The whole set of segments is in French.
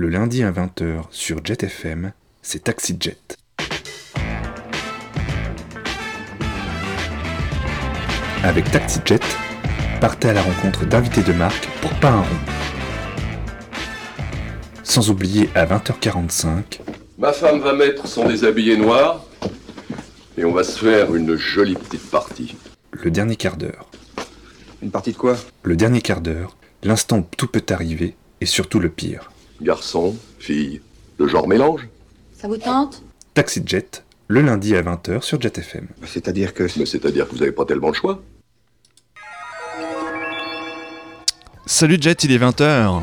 Le lundi à 20h sur Jet FM, c'est Taxi Jet. Avec Taxi Jet, partez à la rencontre d'invités de marque pour pas un rond. Sans oublier à 20h45. Ma femme va mettre son déshabillé noir et on va se faire une jolie petite partie. Le dernier quart d'heure. Une partie de quoi? Le dernier quart d'heure, l'instant où tout peut arriver et surtout le pire. Garçon, fille, le genre mélange Ça vous tente? Taxi Jet, le lundi à 20h sur Jet FM. C'est-à-dire que... Mais c'est-à-dire que vous n'avez pas tellement le choix. Salut Jet, il est 20h.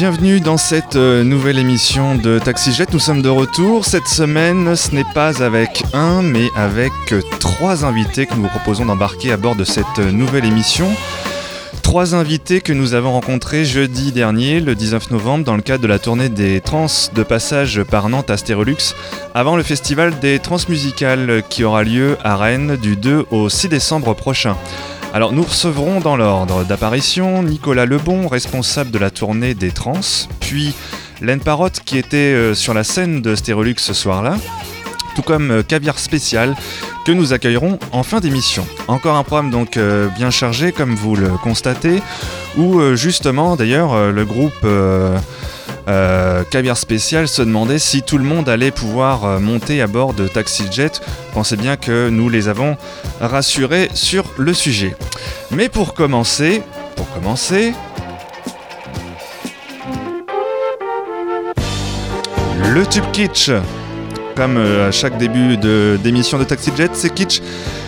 Bienvenue dans cette euh, nouvelle émission de Taxi Jet. Nous sommes de retour. Cette semaine, ce n'est pas avec un, mais avec euh, trois invités que nous vous proposons d'embarquer à bord de cette euh, nouvelle émission. Trois invités que nous avons rencontrés jeudi dernier, le 19 novembre, dans le cadre de la tournée des Trans de passage par Nantes à Stérolux, avant le festival des Transmusicales qui aura lieu à Rennes du 2 au 6 décembre prochain. Alors nous recevrons dans l'ordre d'apparition Nicolas Lebon, responsable de la tournée des Trans, puis Len Parotte qui était euh, sur la scène de Stérolux ce soir-là, tout comme euh, Caviar Spécial que nous accueillerons en fin d'émission. Encore un programme donc euh, bien chargé comme vous le constatez, où justement d'ailleurs le groupe euh, Caviar Spécial se demandait si tout le monde allait pouvoir euh, monter à bord de Taxi Jet. Pensez bien que nous les avons rassurés sur le sujet. Mais pour commencer, pour commencer, le tube kitsch. Comme euh, à chaque début de- d'émission de, Taxi Jet, c'est kitsch,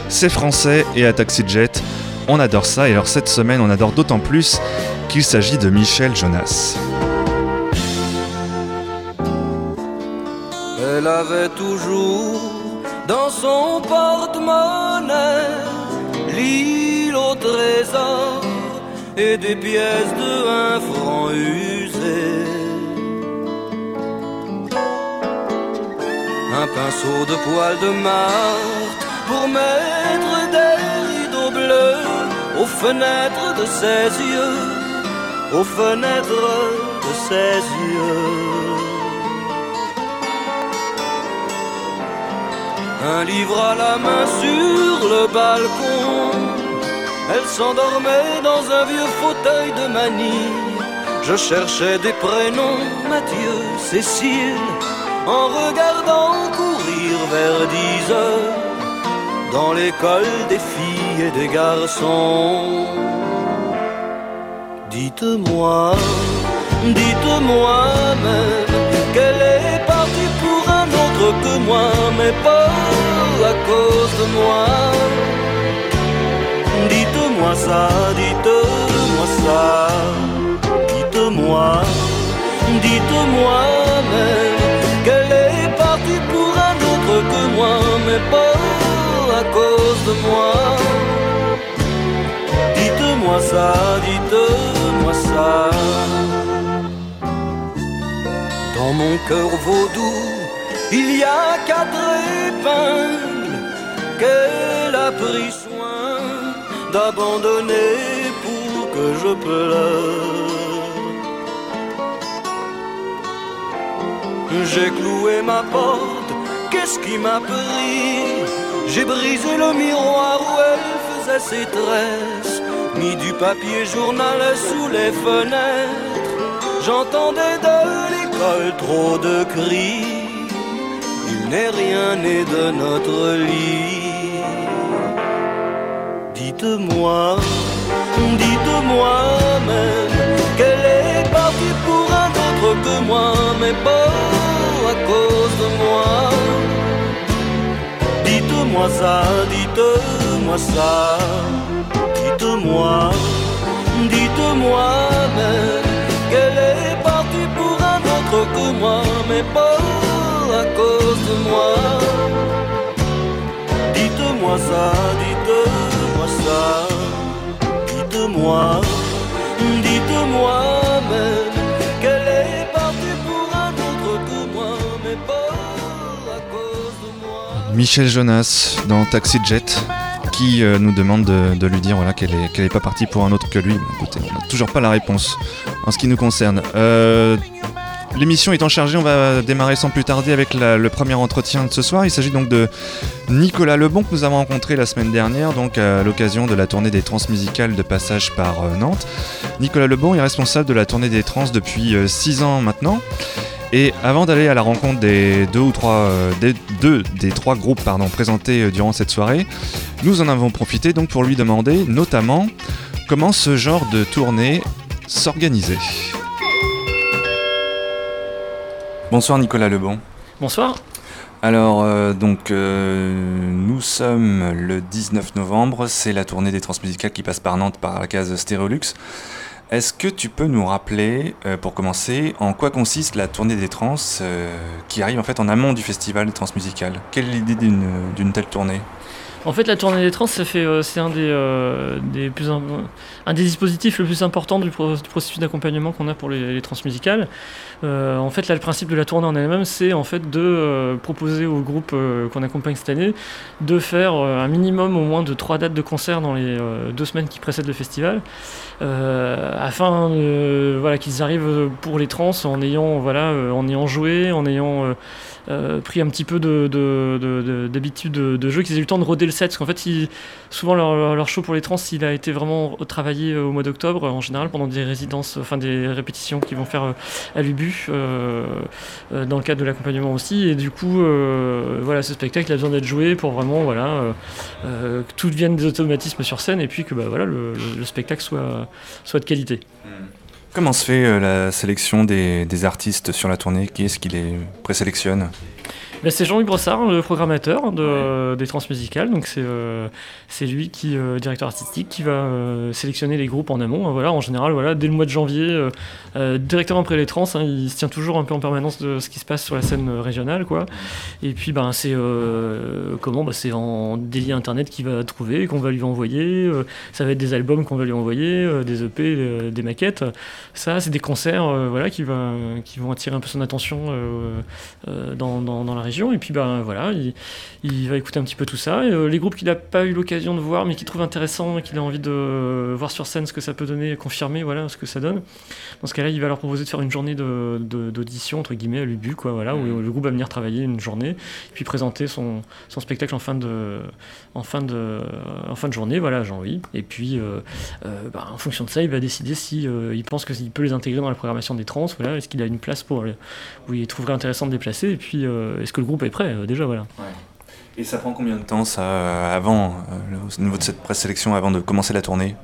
c'est français et à Taxi Jet, on adore ça. Et alors cette semaine, on adore d'autant plus qu'il s'agit de Michel Jonas. Elle avait toujours dans son porte-monnaie l'île au trésor et des pièces de un franc usées. Un pinceau de poil de martre pour mettre des rideaux bleus aux fenêtres de ses yeux, aux fenêtres de ses yeux. Un livre à la main sur le balcon. Elle s'endormait dans un vieux fauteuil de manille. Je cherchais des prénoms, Mathieu, Cécile, en regardant courir vers dix heures dans l'école des filles et des garçons. Dites-moi, dites-moi même qu'elle est partie pour un autre que moi, mais pas cause de moi. Dites-moi ça, dites-moi ça, dites-moi, dites-moi même qu'elle est partie pour un autre que moi, mais pas à cause de moi. Dites-moi ça, dites-moi ça. Dans mon cœur vaudou, il y a quatre épingles qu'elle a pris soin d'abandonner pour que je pleure. J'ai cloué ma porte, qu'est-ce qui m'a pris? J'ai brisé le miroir où elle faisait ses tresses, mis du papier journal sous les fenêtres. J'entendais de l'école trop de cris. Il n'est rien né de notre lit. Dites-moi, dites-moi même qu'elle est partie pour un autre que moi, mais pas à cause de moi. Dites-moi ça, dites-moi ça, dites-moi, dites-moi même qu'elle est partie pour un autre que moi, mais pas à cause de moi. Dites-moi ça, dites-moi Dites-moi, dites-moi même qu'elle est partie pour un autre que moi. Michel Jonas dans Taxi Jet qui euh, nous demande de, lui dire voilà, qu'elle n'est pas partie pour un autre que lui. Écoutez, on n'a toujours pas la réponse en ce qui nous concerne. Euh, l'émission étant chargée, on va démarrer sans plus tarder avec le premier entretien de ce soir. Il s'agit donc de Nicolas Lebon que nous avons rencontré la semaine dernière, donc à l'occasion de la tournée des transmusicales de passage par euh, Nantes. Nicolas Lebon est responsable de la tournée des trans depuis 6 ans maintenant. Et avant d'aller à la rencontre des deux ou trois, euh, des, deux des trois groupes pardon, présentés euh, durant cette soirée, nous en avons profité donc pour lui demander notamment comment ce genre de tournée s'organisait. Bonsoir Nicolas Lebon. Bonsoir. Alors, euh, donc, nous sommes le 19 novembre, c'est la tournée des transmusicales qui passe par Nantes par la case Stéréolux. Est-ce que tu peux nous rappeler, euh, pour commencer, en quoi consiste la tournée des trans euh, qui arrive en fait en amont du festival transmusical? Quelle est l'idée d'une telle tournée? En fait, la tournée des trans, euh, c'est un des, euh, plus un des dispositifs le plus important du, processus d'accompagnement qu'on a pour les, les transmusicales. Euh, en fait, là, le principe de la tournée en elle-même, c'est en fait de proposer aux groupes qu'on accompagne cette année de faire un minimum au moins de trois dates de concert dans les deux semaines qui précèdent le festival, afin voilà, qu'ils arrivent pour les trans en ayant, voilà, en ayant joué, en ayant euh, pris un petit peu d'habitude de, de, jeu, qu'ils aient eu le temps de roder le set. Parce qu'en fait, souvent leur, show pour les trans, il a été vraiment travaillé euh, au mois d'octobre, en général, pendant des résidences, enfin des répétitions qu'ils vont faire euh, à l'UBU, dans le cadre de l'accompagnement aussi. Et du coup, voilà, ce spectacle a besoin d'être joué pour vraiment voilà, que tout devienne des automatismes sur scène et puis que bah, voilà, le, spectacle soit, soit de qualité. Comment se fait euh, la sélection des, artistes sur la tournée? Qui est-ce qui les présélectionne? C'est Jean-Luc Brossard, le programmateur de, des transmusicales. Donc c'est euh, c'est lui qui, euh, directeur artistique, qui va euh, sélectionner les groupes en amont. Hein, voilà, en général, voilà, dès le mois de janvier, directement après les trans, hein, il se tient toujours un peu en permanence de ce qui se passe sur la scène régionale, quoi. Et puis ben c'est comment? Bah, C'est en délit internet qu'il va trouver, qu'on va lui envoyer. ça va être des albums qu'on va lui envoyer, des EP, des maquettes. Ça, c'est des concerts, voilà, qui va qui vont attirer un peu son attention dans, dans, dans la région et puis ben voilà, il, va écouter un petit peu tout ça. Euh, les groupes qu'il n'a pas eu l'occasion de voir, mais qu'il trouve intéressant et qu'il a envie de voir sur scène ce que ça peut donner, confirmer voilà ce que ça donne. Dans ce cas-là, il va leur proposer de faire une journée d'audition entre guillemets à l'UBU, quoi, voilà, où le groupe va venir travailler une journée, et puis présenter son, spectacle en fin de journée, voilà, Jean-Louis. Et puis euh, euh, ben, en fonction de ça, il va décider si il pense qu'il peut les intégrer dans la programmation des trans, voilà, est-ce qu'il a une place pour où il trouverait intéressant de déplacer, et puis est-ce que le groupe est prêt euh, déjà voilà. Et ça prend combien de temps ça euh, avant euh, au niveau de cette présélection avant de commencer la tournée?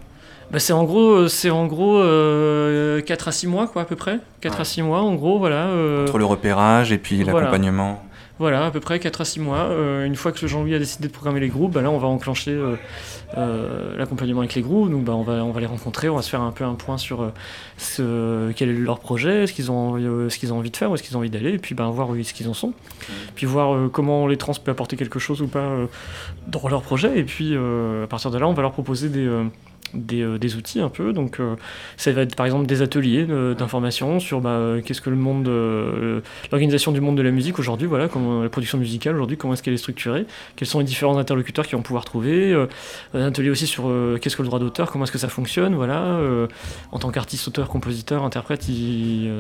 Bah c'est en gros, c'est en gros 4 à 6 mois quoi à peu près. 4 à 6 mois en gros voilà. Entre le repérage et puis l'accompagnement. Voilà, à peu près 4 à 6 mois. Euh, une fois que Jean-Louis a décidé de programmer les groupes, bah là on va enclencher euh, euh, l'accompagnement avec les groupes. Donc bah, on, va, on va les rencontrer, on va se faire un peu un point sur ce, quel est leur projet, ce qu'ils ont, ce qu'ils ont envie de faire, où est-ce qu'ils ont envie d'aller, et puis bah, voir où est-ce qu'ils en sont. Puis voir comment les trans peuvent apporter quelque chose ou pas dans leur projet. Et puis à partir de là, on va leur proposer des euh, des, outils un peu. Donc, euh, ça va être par exemple des ateliers d'information sur bah, qu'est-ce que le monde, euh, l'organisation du monde de la musique aujourd'hui, voilà, comment la production musicale aujourd'hui, comment est-ce qu'elle est structurée, quels sont les différents interlocuteurs qui vont pouvoir trouver. un atelier aussi sur qu'est-ce que le droit d'auteur, comment est-ce que ça fonctionne, voilà. en tant qu'artiste, auteur, compositeur, interprète,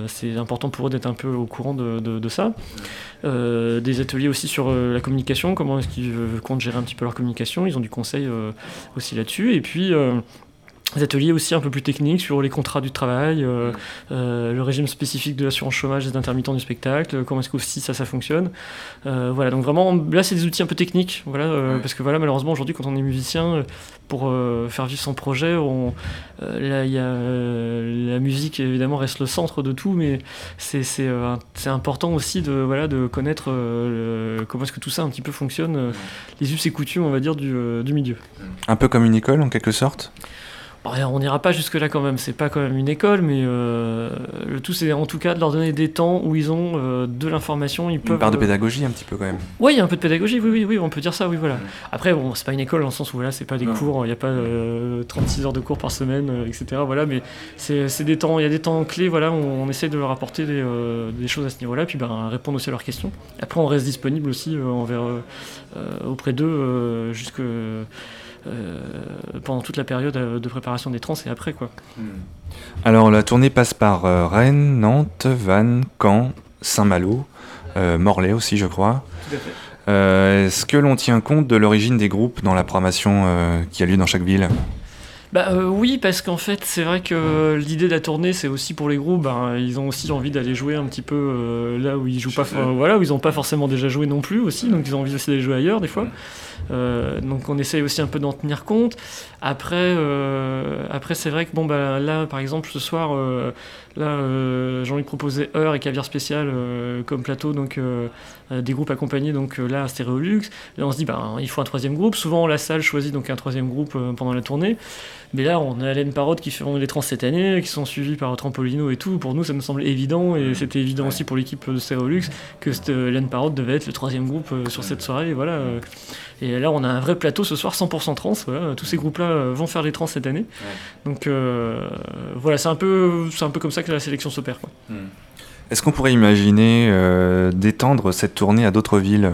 c'est important pour eux d'être un peu au courant de, de ça. des ateliers aussi sur la communication, comment est-ce qu'ils comptent gérer un petit peu leur communication, ils ont du conseil aussi là-dessus. Et puis des ateliers aussi un peu plus techniques sur les contrats du travail, euh, euh, le régime spécifique de l'assurance chômage des intermittents du spectacle, comment est-ce que aussi ça, ça fonctionne. Euh, voilà, donc vraiment, là, c'est des outils un peu techniques, voilà, parce que voilà, malheureusement, aujourd'hui, quand on est musicien, pour faire vivre son projet, on, là, y a, la musique, évidemment, reste le centre de tout, mais c'est, c'est, important aussi de, voilà, de connaître comment est-ce que tout ça un petit peu fonctionne, les us et coutumes, on va dire, du, du milieu. Un peu comme une école, en quelque sorte? On n'ira pas jusque-là quand même, c'est pas quand même une école, mais euh, le tout c'est en tout cas de leur donner des temps où ils ont euh, de l'information. Ils peuvent, Une part de euh, pédagogie un petit peu quand même. Oui, il y a un peu de pédagogie, oui, oui, oui, on peut dire ça, oui, voilà. Après, bon, c'est pas une école dans le sens où voilà, c'est pas des Non. cours, il n'y a pas euh, 36 heures de cours par semaine, etc. Voilà, mais c'est des temps, il y a des temps clés, voilà, on, on essaie de leur apporter des, des choses à ce niveau-là, puis ben, répondre aussi à leurs questions. Après, on reste disponible aussi envers, auprès d'eux jusque. Euh, pendant toute la période euh, de préparation des trans et après quoi. Alors la tournée passe par euh, Rennes, Nantes, Vannes, Caen, Saint-Malo, euh, Morlaix aussi je crois. Euh, Est-ce que l'on tient compte de l'origine des groupes dans la programmation euh, qui a lieu dans chaque ville? Bah euh, oui, parce qu'en fait, c'est vrai que l'idée de la tournée, c'est aussi pour les groupes. ben, ils ont aussi envie d'aller jouer un petit peu euh, là où ils jouent pas, voilà, où ils n'ont pas forcément déjà joué non plus aussi. Donc ils ont envie aussi d'aller jouer ailleurs des fois. Euh, donc on essaye aussi un peu d'en tenir compte. Après, euh, après c'est vrai que bon bah là, par exemple, ce soir, euh, là, Jean-Luc proposait Heure et Caviar spécial comme plateau, donc des groupes accompagnés. Donc là, à Stéréolux. Là, on se dit, bah, il faut un troisième groupe. Souvent, la salle choisit donc un troisième groupe pendant la tournée. Mais là, on a Hélène Parotte qui feront les trans cette année, qui sont suivis par Trampolino et tout. Pour nous, ça me semble évident, et c'était évident aussi pour l'équipe de Stéréolux, que Hélène Parotte devait être le troisième groupe sur cette soirée. Et voilà. Et là, on a un vrai plateau ce soir, 100% trans. Voilà. Tous ces groupes-là euh, vont faire les trans cette année. Donc euh, voilà, c'est un, peu, c'est un peu comme ça que la sélection s'opère. quoi. Est-ce qu'on pourrait imaginer euh, d'étendre cette tournée à d'autres villes?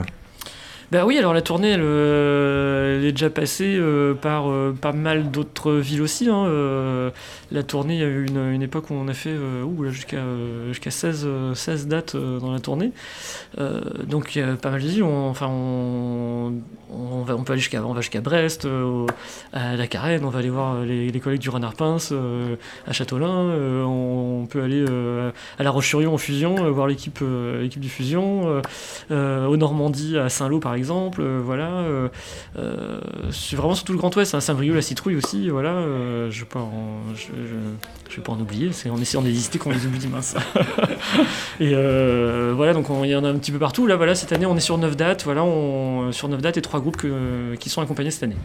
Bah oui, alors la tournée, elle, euh, est déjà passée euh, par euh, pas mal d'autres villes aussi. hein, la tournée, il y a eu une, époque où on a fait jusqu'à euh, jusqu'à 16, euh, 16 dates dans la tournée. Donc il y a pas mal de villes. On, enfin, on, va, on peut aller jusqu'à Brest, à la Carène, on va aller voir les, collègues du Renard Pince à Châteaulin. euh, on, peut aller à La Roche-sur-Yon en fusion, voir l'équipe du fusion. au Normandie, à Saint-Lô par exemple, euh, voilà. euh, euh, c'est vraiment sur tout le Grand Ouest, à Saint-Brieuc, la citrouille aussi, voilà. je je vais pas en oublier, c'est en essayant d'exister qu'on les oublie, mince. et voilà, donc on- il y en a un petit peu partout. Là, voilà, cette année, on est sur 9 dates, voilà, on, sur 9 dates et 3 groupes qui sont accompagnés cette année.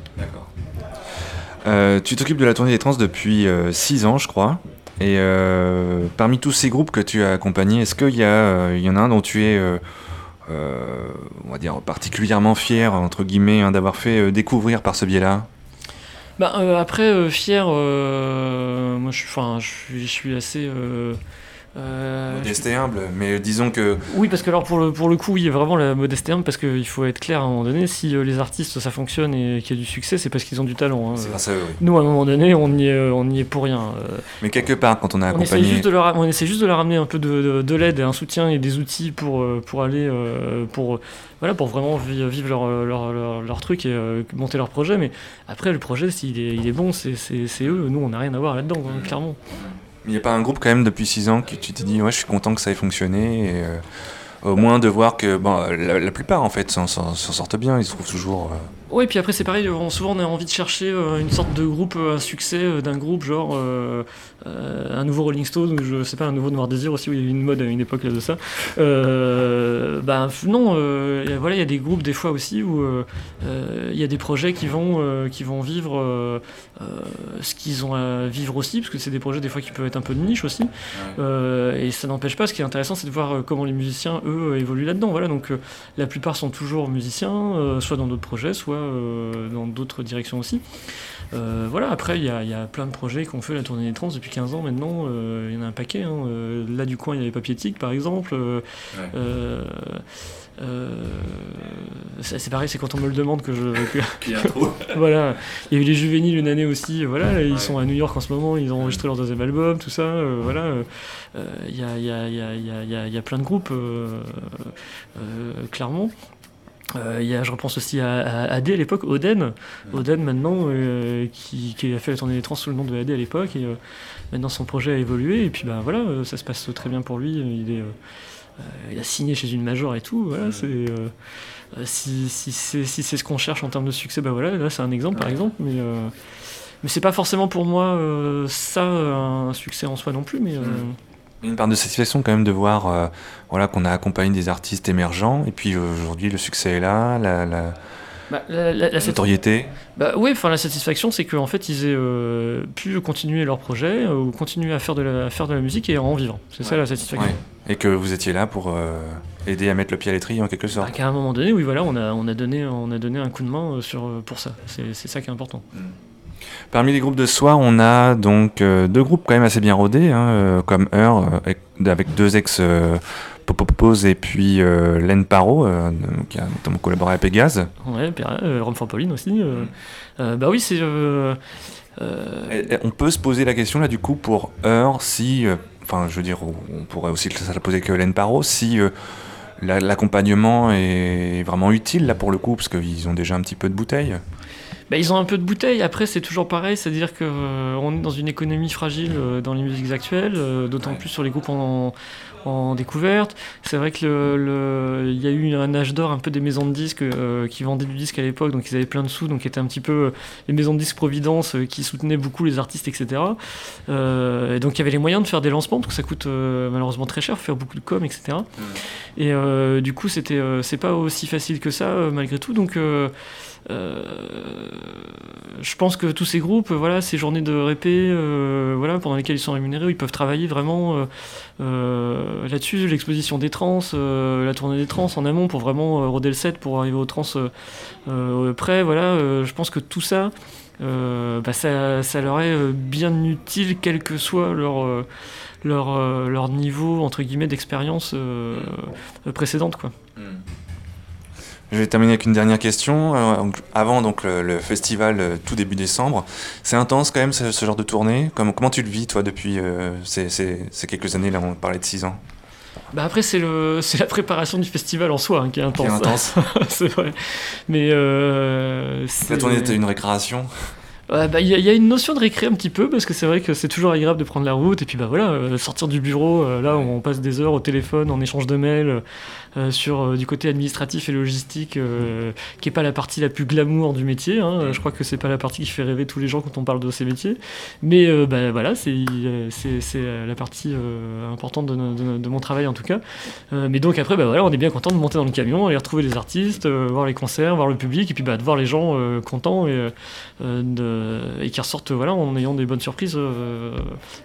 Euh, Tu t'occupes de la tournée des trans depuis 6 ans je crois. Et parmi tous ces groupes que tu as accompagnés, est-ce qu'il y, y en a un dont tu es, on va dire, particulièrement fier, entre guillemets, hein, d'avoir fait euh, découvrir par ce biais-là Bah, euh, après, euh, fier, euh, moi je suis assez. Euh, Modeste et humble, mais disons que Oui, parce que alors pour le, pour le coup, oui, vraiment la modestie humble, parce qu'il faut être clair à un moment donné, si euh, les artistes ça fonctionne et qu'il y a du succès, c'est parce qu'ils ont du talent. hein. c'est grâce à eux. oui. Nous, à un moment donné, on y est, euh, on y est pour rien. Mais quelque part, quand on a on, essaie accompagné, juste de leur, on essaie juste de leur amener un peu de, de, de l'aide, un soutien et des outils pour, pour aller, pour, voilà, pour vraiment vi- vivre leur, leur, leur, leur truc et monter leur projet. Mais après, le projet, s'il est, il est bon, c'est eux. Nous, on n'a rien à voir là-dedans, hein, clairement. Il n'y a pas un groupe quand même depuis 6 ans que tu t'es dit, ouais, je suis content que ça ait fonctionné. Euh, au moins de voir que la, plupart en fait s'en sortent bien, ils se trouvent toujours. euh, Oui, puis après c'est pareil, souvent on a envie de chercher euh, une sorte de groupe, euh, un succès d'un groupe, genre un nouveau Rolling Stone ou je sais pas, un nouveau Noir Désir aussi, où il y a eu une mode à une époque là, de ça. Euh, bah non, euh, a- voilà, il y a des groupes des fois aussi où euh, euh, il y a des projets qui vont, euh, qui vont vivre euh, euh, ce qu'ils ont à vivre aussi, parce que c'est des projets des fois qui peuvent être un peu de niche aussi. Euh, et ça n'empêche pas, ce qui est intéressant, c'est de voir euh, comment les musiciens, eux, euh, évoluent là-dedans. Voilà, donc euh, la plupart sont toujours musiciens, euh, soit dans d'autres projets, soit euh, dans d'autres directions aussi. Euh, voilà, après, il y a, y a plein de projets qu'on fait la tournée des trans depuis 15 ans maintenant. euh, Il y en a un paquet. hein. Euh, là, du coin, il y avait Papiétique, par exemple. Euh, Ouais. euh, euh, c'est pareil, c'est quand on me le demande que je. voilà, il y a eu les juvéniles une année aussi, voilà, ils sont à New York en ce moment, ils ont enregistré leur deuxième album, tout ça, euh, voilà. euh, euh, Il y, a, y, a, y, a, plein de groupes, euh, euh, clairement. Euh, y a, je repense aussi à, à AD à l'époque, Oden, Oden maintenant, euh, qui, qui a fait la tournée des trans sous le nom de AD à l'époque, et euh, maintenant son projet a évolué, et puis bah voilà, euh, ça se passe très bien pour lui, il est... euh, euh, il a signé chez une major et tout, voilà, c'est... euh, euh, si, si c'est si c'est ce qu'on cherche en termes de succès, bah voilà, là c'est un exemple par exemple, mais, euh, mais c'est pas forcément pour moi euh, ça un succès en soi non plus, mais euh, Une part de satisfaction quand même de voir euh, voilà, qu'on a accompagné des artistes émergents et puis euh, aujourd'hui le succès est là, la, la- Bah, la, la- la- Notoriété Bah oui, enfin la satisfaction c'est qu'en fait ils aient euh, pu continuer leur projet euh, ou continuer à faire de la, à faire de la musique et en vivant. C'est ça la satisfaction. Ouais. Et que vous étiez là pour euh, aider à mettre le pied à l'étrier en quelque Bah, sorte. qu'à un moment donné, oui voilà, on a, on a, donné, on a donné un coup de main euh, sur, pour ça. C'est c'est ça qui est important. Parmi les groupes de soir, on a donc euh, deux groupes quand même assez bien rodés, hein, euh, comme Heur, avec, avec deux ex euh, Popopose et puis Len Paro, qui a notamment collaboré à Pégase. Ouais, puis, Rome Pauline aussi. bah oui, c'est. on peut se poser la question là du coup pour Heur si, enfin je veux dire, on pourrait aussi ça la poser que Len Paro, si la- l'accompagnement est vraiment utile là pour le coup, parce qu'ils ont déjà un petit peu de bouteille. Bah, ils ont un peu de bouteille, après c'est toujours pareil, c'est-à-dire que euh, on est dans une économie fragile euh, dans les musiques actuelles, euh, d'autant Ouais. plus sur les groupes en, en découverte. C'est vrai que le- le- il y a eu un âge d'or un peu des maisons de disques euh, qui vendaient du disque à l'époque, donc ils avaient plein de sous, donc étaient un petit peu euh, les maisons de disques Providence euh, qui soutenaient beaucoup les artistes, etc. Euh, et donc il y avait les moyens de faire des lancements, parce que ça coûte euh, malheureusement très cher, faire beaucoup de com, etc. Et euh, du coup c'était euh, c'est pas aussi facile que ça euh, malgré tout, donc je pense que tous ces groupes, euh, voilà, ces journées de répé, euh, voilà, pendant lesquelles ils sont rémunérés, ils peuvent travailler vraiment euh, euh, là-dessus, l'exposition des trans, euh, la tournée des trans en amont pour vraiment euh, roder le set pour arriver aux trans euh, euh, près, voilà, euh, je pense que tout ça, euh, bah, ça, leur est euh, bien utile, quel que soit leur euh, leur, euh, leur niveau entre guillemets d'expérience euh, euh, précédente quoi. Je vais terminer avec une dernière question. Euh, avant donc le, le festival euh, tout début décembre, c'est intense quand même ce, ce genre de tournée. Comment, comment tu le vis toi depuis euh, ces, ces- ces quelques années là On parlait de 6 ans? Bah après c'est le c'est la préparation du festival en soi hein, qui est Qui intense. est intense. c'est vrai. Mais euh, La tournée était une récréation? Ouais, bah, il y, a- il y a une notion de récré un petit peu parce que c'est vrai que c'est toujours agréable de prendre la route et puis bah voilà euh, sortir du bureau euh, là on passe des heures au téléphone en échange de mails sur euh, du côté administratif et logistique euh, qui est pas la partie la plus glamour du métier hein. je crois que c'est pas la partie qui fait rêver tous les gens quand on parle de ces métiers mais euh, bah, voilà c'est euh, euh, la partie euh, importante de, no- de- de mon travail en tout cas Euh, mais donc après bah voilà on est bien content de monter dans le camion aller retrouver les artistes euh, voir les concerts voir le public et puis bah de voir les gens euh, contents et euh, euh, de- et qui ressortent voilà, en ayant des bonnes surprises euh,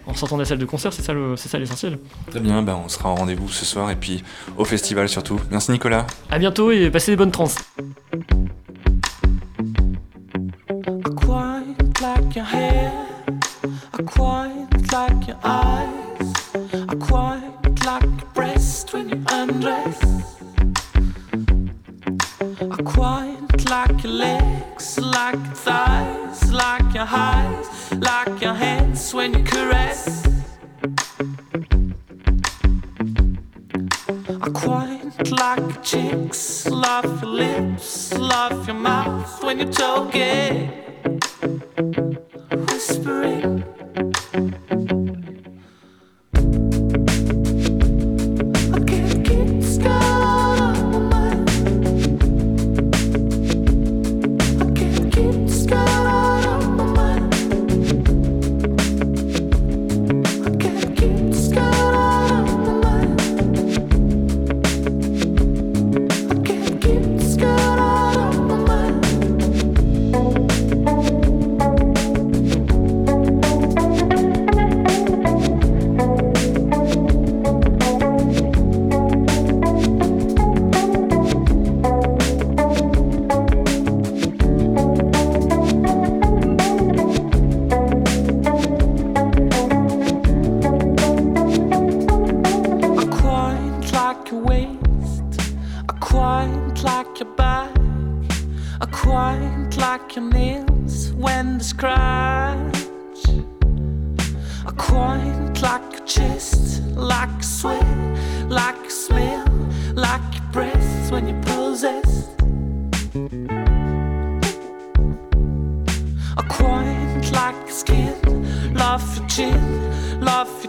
en sortant de la salle de concert, c'est ça le- ça l'essentiel. Très bien, ben, on sera en rendez-vous ce soir et puis au festival surtout. Merci Nicolas. À bientôt et passez des bonnes trans. I quite like like your cheeks, love your lips, love your mouth when you're talking, whispering.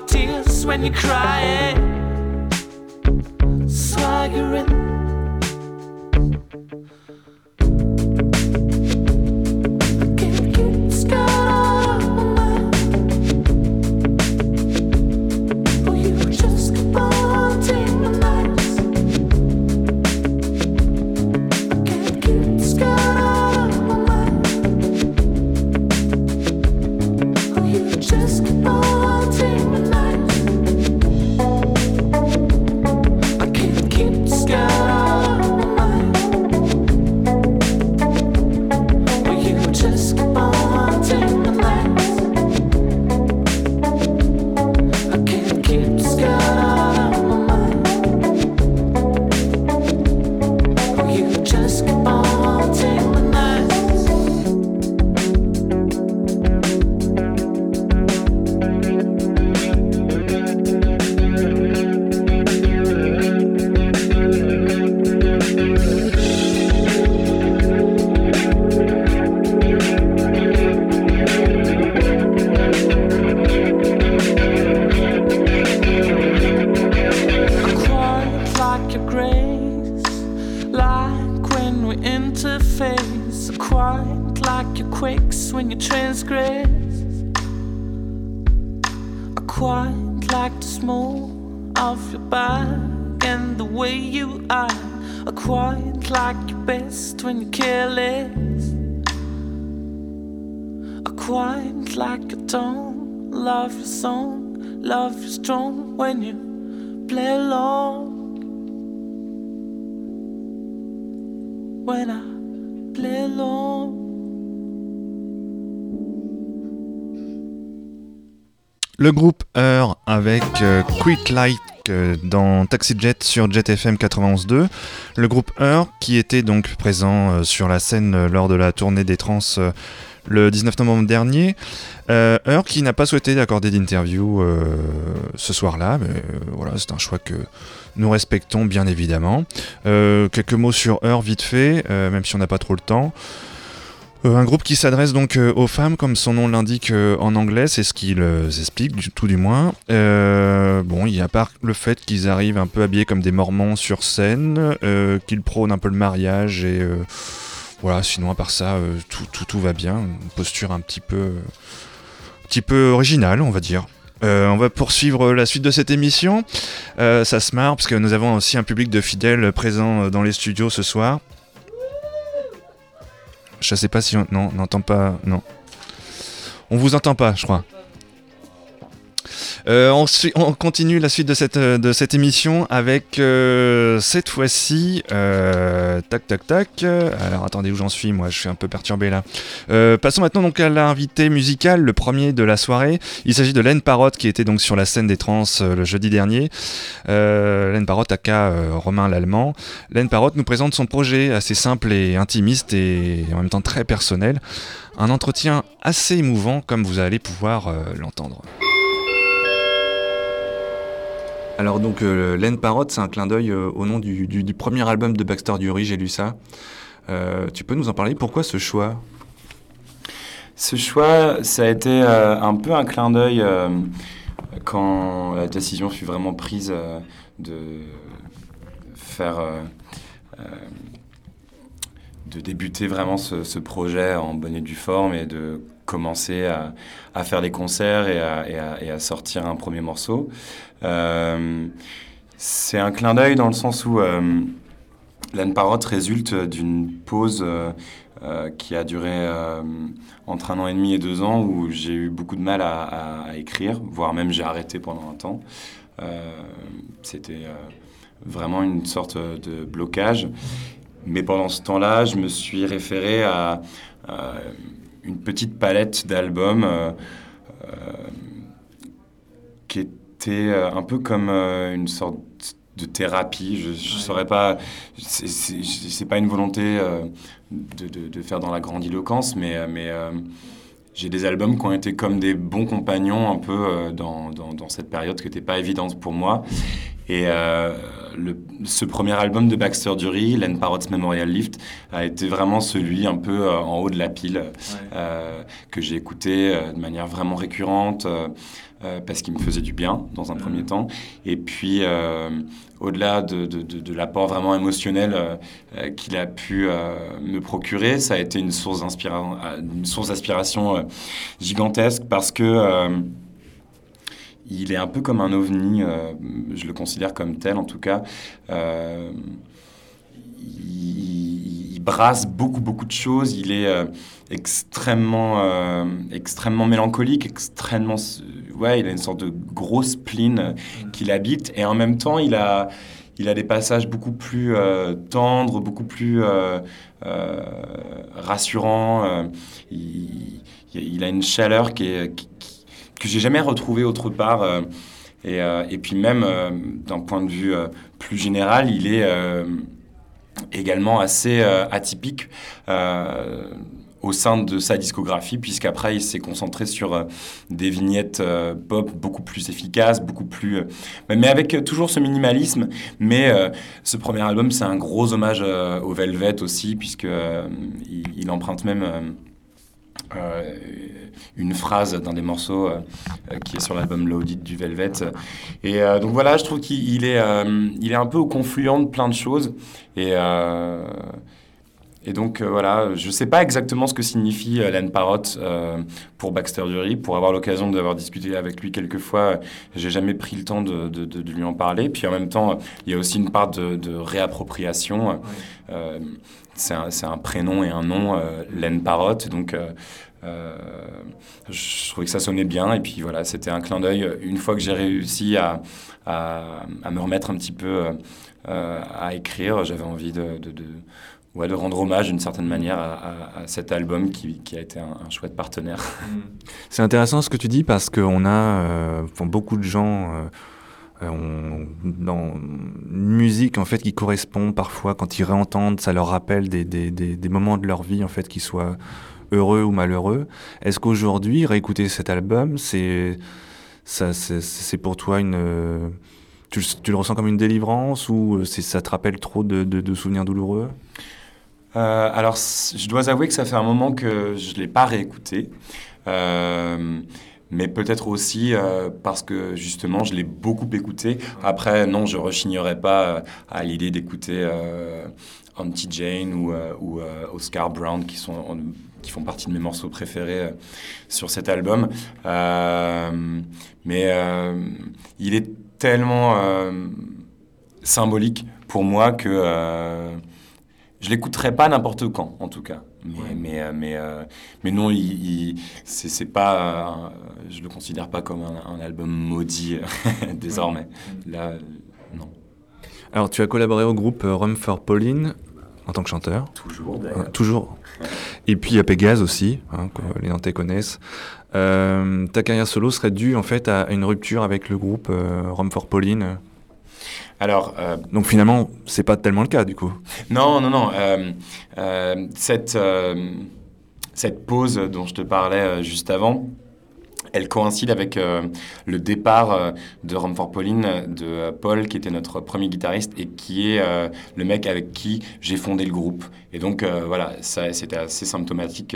Tears when you're crying swaggering. Le groupe Heure avec euh, Quick Light euh, dans Taxi Jet sur Jet FM 91.2. Le groupe Heure qui était donc présent euh, sur la scène lors de la tournée des trans le 19 novembre dernier. Euh, Heure qui n'a pas souhaité accorder d'interview ce soir-là, mais voilà, c'est un choix que nous respectons bien évidemment. Quelques mots sur Heure vite fait, même si on n'a pas trop le temps. Euh, un groupe qui s'adresse donc euh, aux femmes, comme son nom l'indique euh, en anglais, c'est ce qu'ils expliquent, tout du moins. Bon, il y a part le fait qu'ils arrivent un peu habillés comme des mormons sur scène, qu'ils prônent un peu le mariage et voilà. Sinon, à part ça, tout, tout, va bien. Une posture un petit peu, un petit peu originale, on va dire. On va poursuivre la suite de cette émission. Ça se marre parce que nous avons aussi un public de fidèles présents dans les studios ce soir. Je sais pas si on... Non, on n'entend pas... Non. On vous entend pas, je crois. Euh, on, suit- on continue la suite de cette, euh, de cette émission avec euh, cette fois-ci... euh, tac, tac, tac. euh, Alors attendez où j'en suis, moi? Je suis un peu perturbé là. Euh, passons maintenant donc à l'invité musical, le premier de la soirée. Il s'agit de Len Parotte qui était donc sur la scène des trans euh, le jeudi dernier. Euh, Len Parotte, aka euh, Romain l'Allemand. Len Parotte nous présente son projet assez simple et intimiste et en même temps très personnel. Un entretien assez émouvant comme vous allez pouvoir euh, l'entendre. Alors donc euh, Len c'est un clin d'œil euh, au nom du, premier album de Baxter Dury, j'ai lu ça. Euh, tu peux nous en parler Pourquoi ce choix? Ce choix, ça a été euh, un peu un clin d'œil quand la décision fut vraiment prise de faire, de débuter vraiment ce, ce projet en bonne et due forme et de commencer à, à faire les concerts et à, à- à sortir un premier morceau. Euh, c'est un clin d'œil dans le sens où euh, Parotte résulte d'une pause euh, euh, qui a duré entre un an et demi et deux ans où j'ai eu beaucoup de mal à, écrire, voire même j'ai arrêté pendant un temps. C'était vraiment une sorte de blocage. Mais pendant ce temps-là, je me suis référé à une petite palette d'albums euh, euh, qui était euh, un peu comme une sorte de thérapie. Je saurais pas. C'est- pas une volonté de, de- de faire dans la grandiloquence, mais, mais j'ai des albums qui ont été comme des bons compagnons un peu dans, dans- dans cette période qui n'était pas évidente pour moi. Et euh, le- ce premier album de Baxter Dury, Len Parrot's Memorial Lift, a été vraiment celui un peu euh, en haut de la pile euh, que j'ai écouté de manière vraiment récurrente parce qu'il me faisait du bien dans un premier temps. Et puis, au-delà de, de- de- de l'apport vraiment émotionnel qu'il a pu me procurer, ça a été une source d'inspiration, une source d'inspiration gigantesque parce que il est un peu comme un ovni, euh, je le considère comme tel en tout cas. Euh, il, il brasse beaucoup, beaucoup de choses. Il est euh, extrêmement, extrêmement mélancolique, extrêmement. Ouais, il a une sorte de grosse spleen euh, qui l'habite. Et en même temps, il a, il a des passages beaucoup plus tendres, beaucoup plus rassurants. il, il a une chaleur qui est, qui- que j'ai jamais retrouvée autre part. euh, et, euh, et puis même euh, d'un point de vue plus général, il est également assez atypique au sein de sa discographie, puisqu'après il s'est concentré sur des vignettes pop beaucoup plus efficaces, beaucoup plus... mais avec toujours ce minimalisme. Mais ce premier album, c'est un gros hommage au Velvet aussi, puisque euh, il, il emprunte même... euh, une phrase d'un des morceaux euh, euh, qui est sur l'album Loaded du Velvet. Et euh, donc voilà, je trouve qu'il il est, il est un peu au confluent de plein de choses. Et, et donc voilà, je ne sais pas exactement ce que signifie Len Parrott pour Baxter Dury. Pour avoir l'occasion d'avoir discuté avec lui quelques fois, j'ai jamais pris le temps de, de- de- de lui en parler. Puis en même temps, il y a aussi une part de, réappropriation. Euh, c'est un, un prénom et un nom, euh, Len Parrott. Donc euh, euh, je trouvais que ça sonnait bien. Et puis voilà, c'était un clin d'œil. Une fois que j'ai réussi à, à, me remettre un petit peu euh, euh, à écrire, j'avais envie de, de, de- ouais, de rendre hommage d'une certaine manière à, cet album qui, qui a été un, chouette partenaire. C'est intéressant ce que tu dis parce qu'on a euh, beaucoup de gens euh, dans une musique en fait qui correspond parfois quand ils réentendent, ça leur rappelle des, des, des, moments de leur vie en fait qui soient heureux ou malheureux. Est-ce qu'aujourd'hui réécouter cet album, c'est ça, c'est, pour toi une tu, tu le ressens comme une délivrance ou euh, ça te rappelle trop de, de, souvenirs douloureux? Euh, alors, je dois avouer que ça fait un moment que je ne l'ai pas réécouté. Mais peut-être aussi euh, parce que justement, je l'ai beaucoup écouté. Après, non, je rechignerai pas euh, à l'idée d'écouter euh, Auntie Jane ou, euh, ou, Oscar Brown, qui, sont, en- qui font partie de mes morceaux préférés sur cet album. Mais il est tellement symbolique pour moi que je l'écouterai pas n'importe quand, en tout cas. Mais, mais, euh, mais, euh, mais non, il, il- c'est c'est pas, euh, je le considère pas comme un, un album maudit désormais. Là, non. Alors tu as collaboré au groupe Rum for Pauline en tant que chanteur. Toujours, Euh, d'ailleurs. toujours. Et puis il y a Pégase aussi, hein, que les Nantais connaissent. Euh, ta carrière solo serait due en fait à une rupture avec le groupe euh, Rome for Pauline. Alors, euh, Donc finalement, c'est pas tellement le cas du coup. Non, non, non. euh, euh, cette, cette pause dont je te parlais juste avant, elle coïncide avec le départ de Rome for Pauline de Paul, qui était notre premier guitariste et qui est le mec avec qui j'ai fondé le groupe. Et donc, voilà, ça, c'était assez symptomatique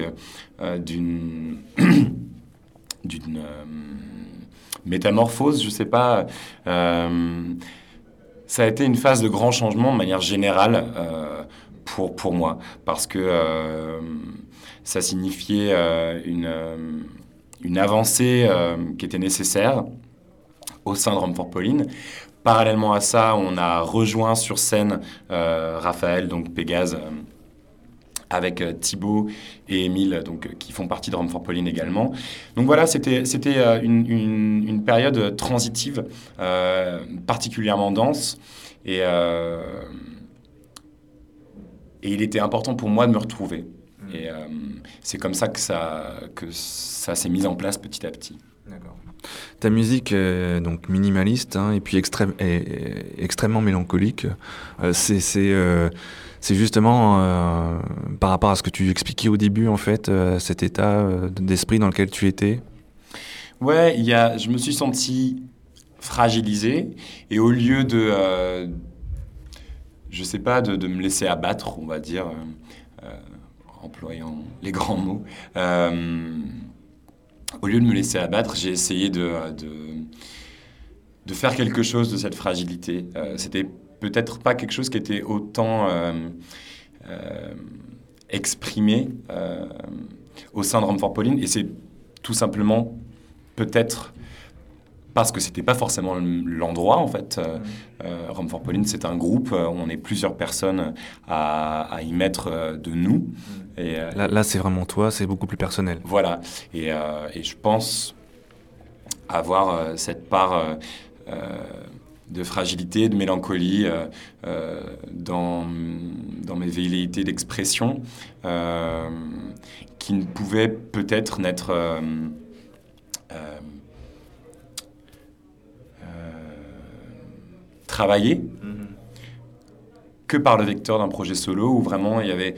d'une. d'une métamorphose, je sais pas. Ça a été une phase de grand changement de manière générale euh, pour, pour moi, parce que euh, ça signifiait euh, une, une avancée qui était nécessaire au sein de Rome for Pauline. Parallèlement à ça, on a rejoint sur scène Raphaël, donc Pégase, avec euh, Thibaut et Émile, donc, euh, qui font partie de Rome for Pauline également. Donc voilà, c'était euh, une, une- une période transitive, euh, particulièrement dense. Et, euh, et il était important pour moi de me retrouver. Et euh, c'est comme ça que ça, que ça s'est mis en place petit à petit. Ta musique est donc minimaliste hein, et puis extrême, est- est extrêmement mélancolique. C'est c'est, justement euh, par rapport à ce que tu expliquais au début en fait, euh, cet état euh, d'esprit dans lequel tu étais? Ouais, y a, je me suis senti fragilisé et au lieu de, euh, je sais pas, de, me laisser abattre, on va dire, employant les grands mots, au lieu de me laisser abattre, j'ai essayé de, de, de faire quelque chose de cette fragilité. C'était peut-être pas quelque chose qui était autant euh, euh, exprimé euh, au sein de Rome for Pauline et c'est tout simplement peut-être parce que c'était pas forcément l'endroit en fait. Euh, euh, Rome for Pauline, c'est un groupe, on est plusieurs personnes à, à y mettre de nous. Et, euh, Là, là c'est vraiment toi, c'est beaucoup plus personnel. voilà. Et, euh, et je pense avoir euh, cette part de fragilité, de mélancolie euh, euh, dans, dans mes velléités d'expression euh, qui ne pouvaient peut-être n'être euh, travaillées que par le vecteur d'un projet solo où vraiment il y avait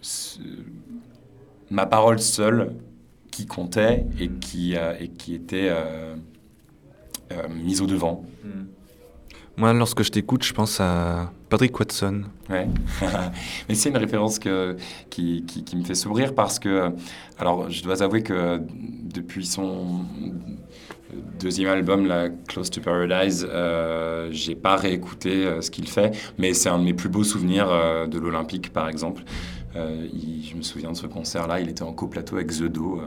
ce- ma parole seule qui comptait et qui, et qui était euh, euh, mise au devant. Moi, lorsque je t'écoute, je pense à Patrick Watson. Ouais. Mais c'est une référence que, qui, qui, qui me fait sourire parce que, alors je dois avouer que depuis son deuxième album, la Close to Paradise, euh, j'ai pas réécouté euh, ce qu'il fait, mais c'est un de mes plus beaux souvenirs euh, de l'Olympique, par exemple. Euh, il- je me souviens de ce concert-là, il était en coplateau avec The Do, euh,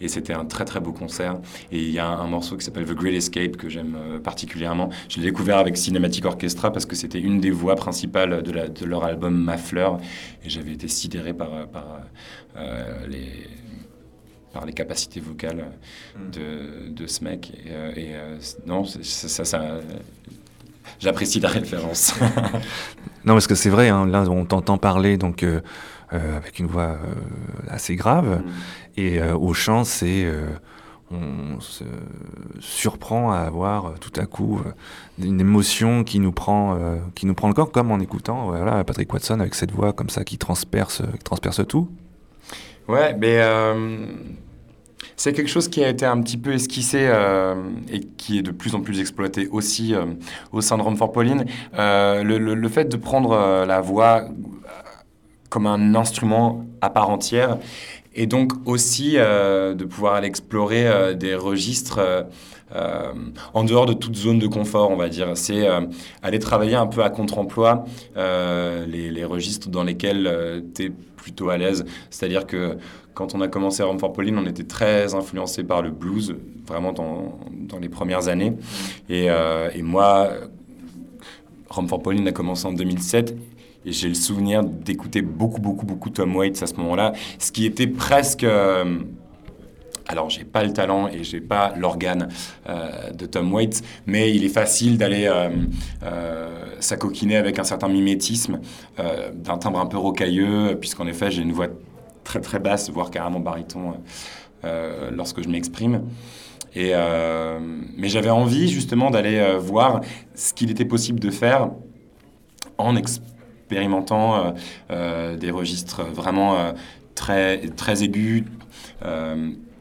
et c'était un très très beau concert. Et il y a un, un morceau qui s'appelle The Great Escape que j'aime euh, particulièrement. Je l'ai découvert avec Cinematic Orchestra parce que c'était une des voix principales de, la- de leur album Ma Fleur, et j'avais été sidéré par, par euh, les par les capacités vocales de, de ce mec. Et, et, non, ça, ça, ça- j'apprécie la référence. Non, parce que c'est vrai, hein, là on t'entend parler donc euh, avec une voix euh, assez grave, et euh, au chant, c'est euh, on se surprend à avoir euh, tout à coup euh, une émotion qui nous prend, euh, qui nous prend le corps, comme en écoutant voilà Patrick Watson avec cette voix comme ça qui transperce, qui transperce tout. Ouais, mais euh, c'est quelque chose qui a été un petit peu esquissé euh, et qui est de plus en plus exploité aussi euh, au syndrome for Pauline. Euh, le, le- le fait de prendre euh, la voix euh, comme un instrument à part entière et donc aussi euh, de pouvoir aller explorer euh, des registres euh, en dehors de toute zone de confort, on va dire. C'est aller travailler un peu à contre-emploi les, registres dans lesquels tu es plutôt à l'aise. C'est-à-dire que quand on a commencé à Rome for Pauline, on était très influencé par le blues, vraiment dans, les premières années. Et, et moi, Rome for Pauline a commencé en 2007. Et j'ai le souvenir d'écouter beaucoup, beaucoup, beaucoup Tom Waits à ce moment-là, ce qui était presque... euh, alors, j'ai pas le talent et j'ai pas l'organe euh, de Tom Waits, mais il est facile d'aller euh, euh, s'acoquiner avec un certain mimétisme, euh, d'un timbre un peu rocailleux, puisqu'en effet, j'ai une voix très très basse, voire carrément baryton, lorsque je m'exprime. Et, mais j'avais envie justement d'aller voir ce qu'il était possible de faire en expérimentant euh, euh, des registres vraiment euh, très, très aigus.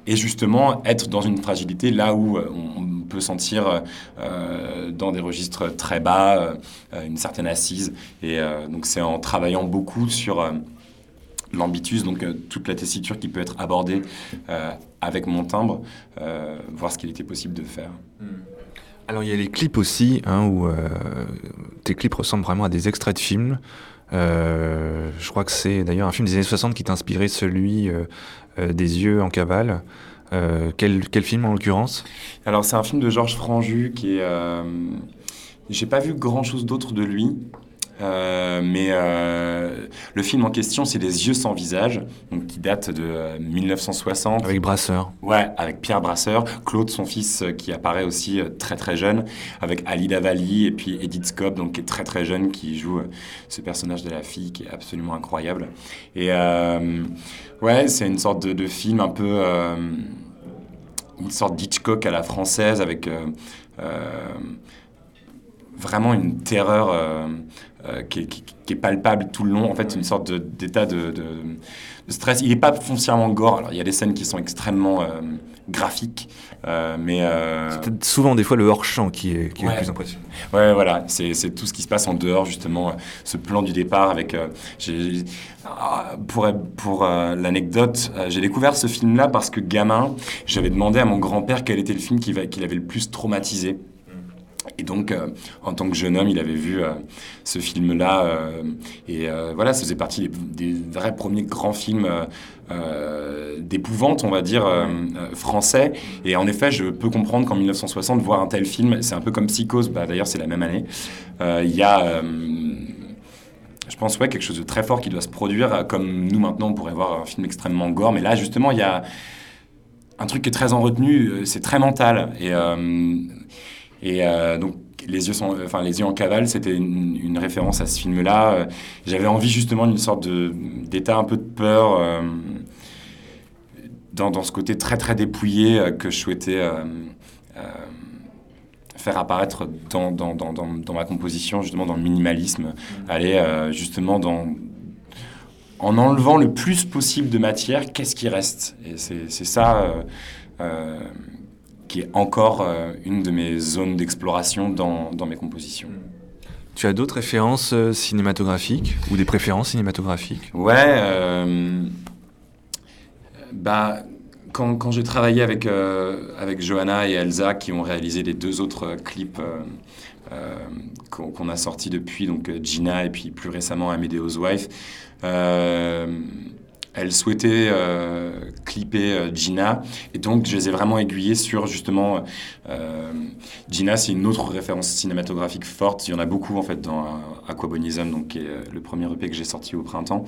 et justement être dans une fragilité là où on, peut sentir dans des registres très bas une certaine assise. Et donc c'est en travaillant beaucoup sur l'ambitus, donc toute la tessiture qui peut être abordée avec mon timbre, voir ce qu'il était possible de faire. Alors il y a les clips aussi, hein, où euh, tes clips ressemblent vraiment à des extraits de films. Euh, je crois que c'est d'ailleurs un film des années 60 qui t'a inspiré celui euh, des yeux en cavale. Quel, quel film en l'occurrence? Alors c'est un film de Georges Franju qui est... J'ai pas vu grand-chose d'autre de lui. Euh, mais euh, le film en question, c'est Les yeux sans visage, donc, qui date de euh, 1960. Avec Brasseur. Ouais, avec Pierre Brasseur, Claude, son fils, euh, qui apparaît aussi euh, très très jeune, avec Ali Davali et puis Edith Scope, donc qui est très très jeune, qui joue euh, ce personnage de la fille qui est absolument incroyable. Et euh, ouais, c'est une sorte de, de film un peu. euh, une sorte d'Hitchcock à la française, avec. euh, euh, vraiment une terreur euh, qui, est, qui- qui est palpable tout le long. En fait, une sorte d'état de, de- de stress. Il n'est pas foncièrement gore. Alors, il y a des scènes qui sont extrêmement euh, graphiques, euh, mais... C'est souvent des fois le hors-champ qui est, qui est le plus impressionnant. Ouais, voilà, c'est tout ce qui se passe en dehors, justement, ce plan du départ avec... ah, pour pour l'anecdote, j'ai découvert ce film-là parce que gamin, j'avais demandé à mon grand-père quel était le film qui, qui l'avait le plus traumatisé. Et donc, euh, en tant que jeune homme, il avait vu euh, ce film-là. euh, et voilà, ça faisait partie des, vrais premiers grands films d'épouvante, on va dire, français. Et en effet, je peux comprendre qu'en 1960, voir un tel film, c'est un peu comme Psychose, bah, d'ailleurs, c'est la même année. Il y a. je pense ouais, quelque chose de très fort qui doit se produire, comme nous maintenant on pourrait voir un film extrêmement gore, mais là justement il y a un truc qui est très en retenue, c'est très mental. Et, et euh, donc, les yeux, sont, enfin, les yeux en cavale, c'était une, référence à ce film-là. Euh, J'avais envie justement d'une sorte d'état un peu de peur euh, dans, ce côté très très dépouillé que je souhaitais faire apparaître dans, ma composition, justement dans le minimalisme. Aller justement en enlevant le plus possible de matière, qu'est-ce qui reste? Et c'est ça qui est encore euh, une de mes zones d'exploration dans, dans mes compositions. Tu as d'autres références euh, cinématographiques ou des préférences cinématographiques? Ouais, euh, bah, quand, quand j'ai travaillé avec, euh, avec Johanna et Elsa, qui ont réalisé les deux autres euh, clips euh, qu'on a sortis depuis, donc Gina et puis plus récemment Amadeus Wife, elle souhaitait euh, clipper euh, Gina. Et donc je les ai vraiment aiguillés sur justement euh, Gina c'est une autre référence cinématographique forte. Il y en a beaucoup en fait dans Aquabonism donc qui est le premier EP que j'ai sorti au printemps.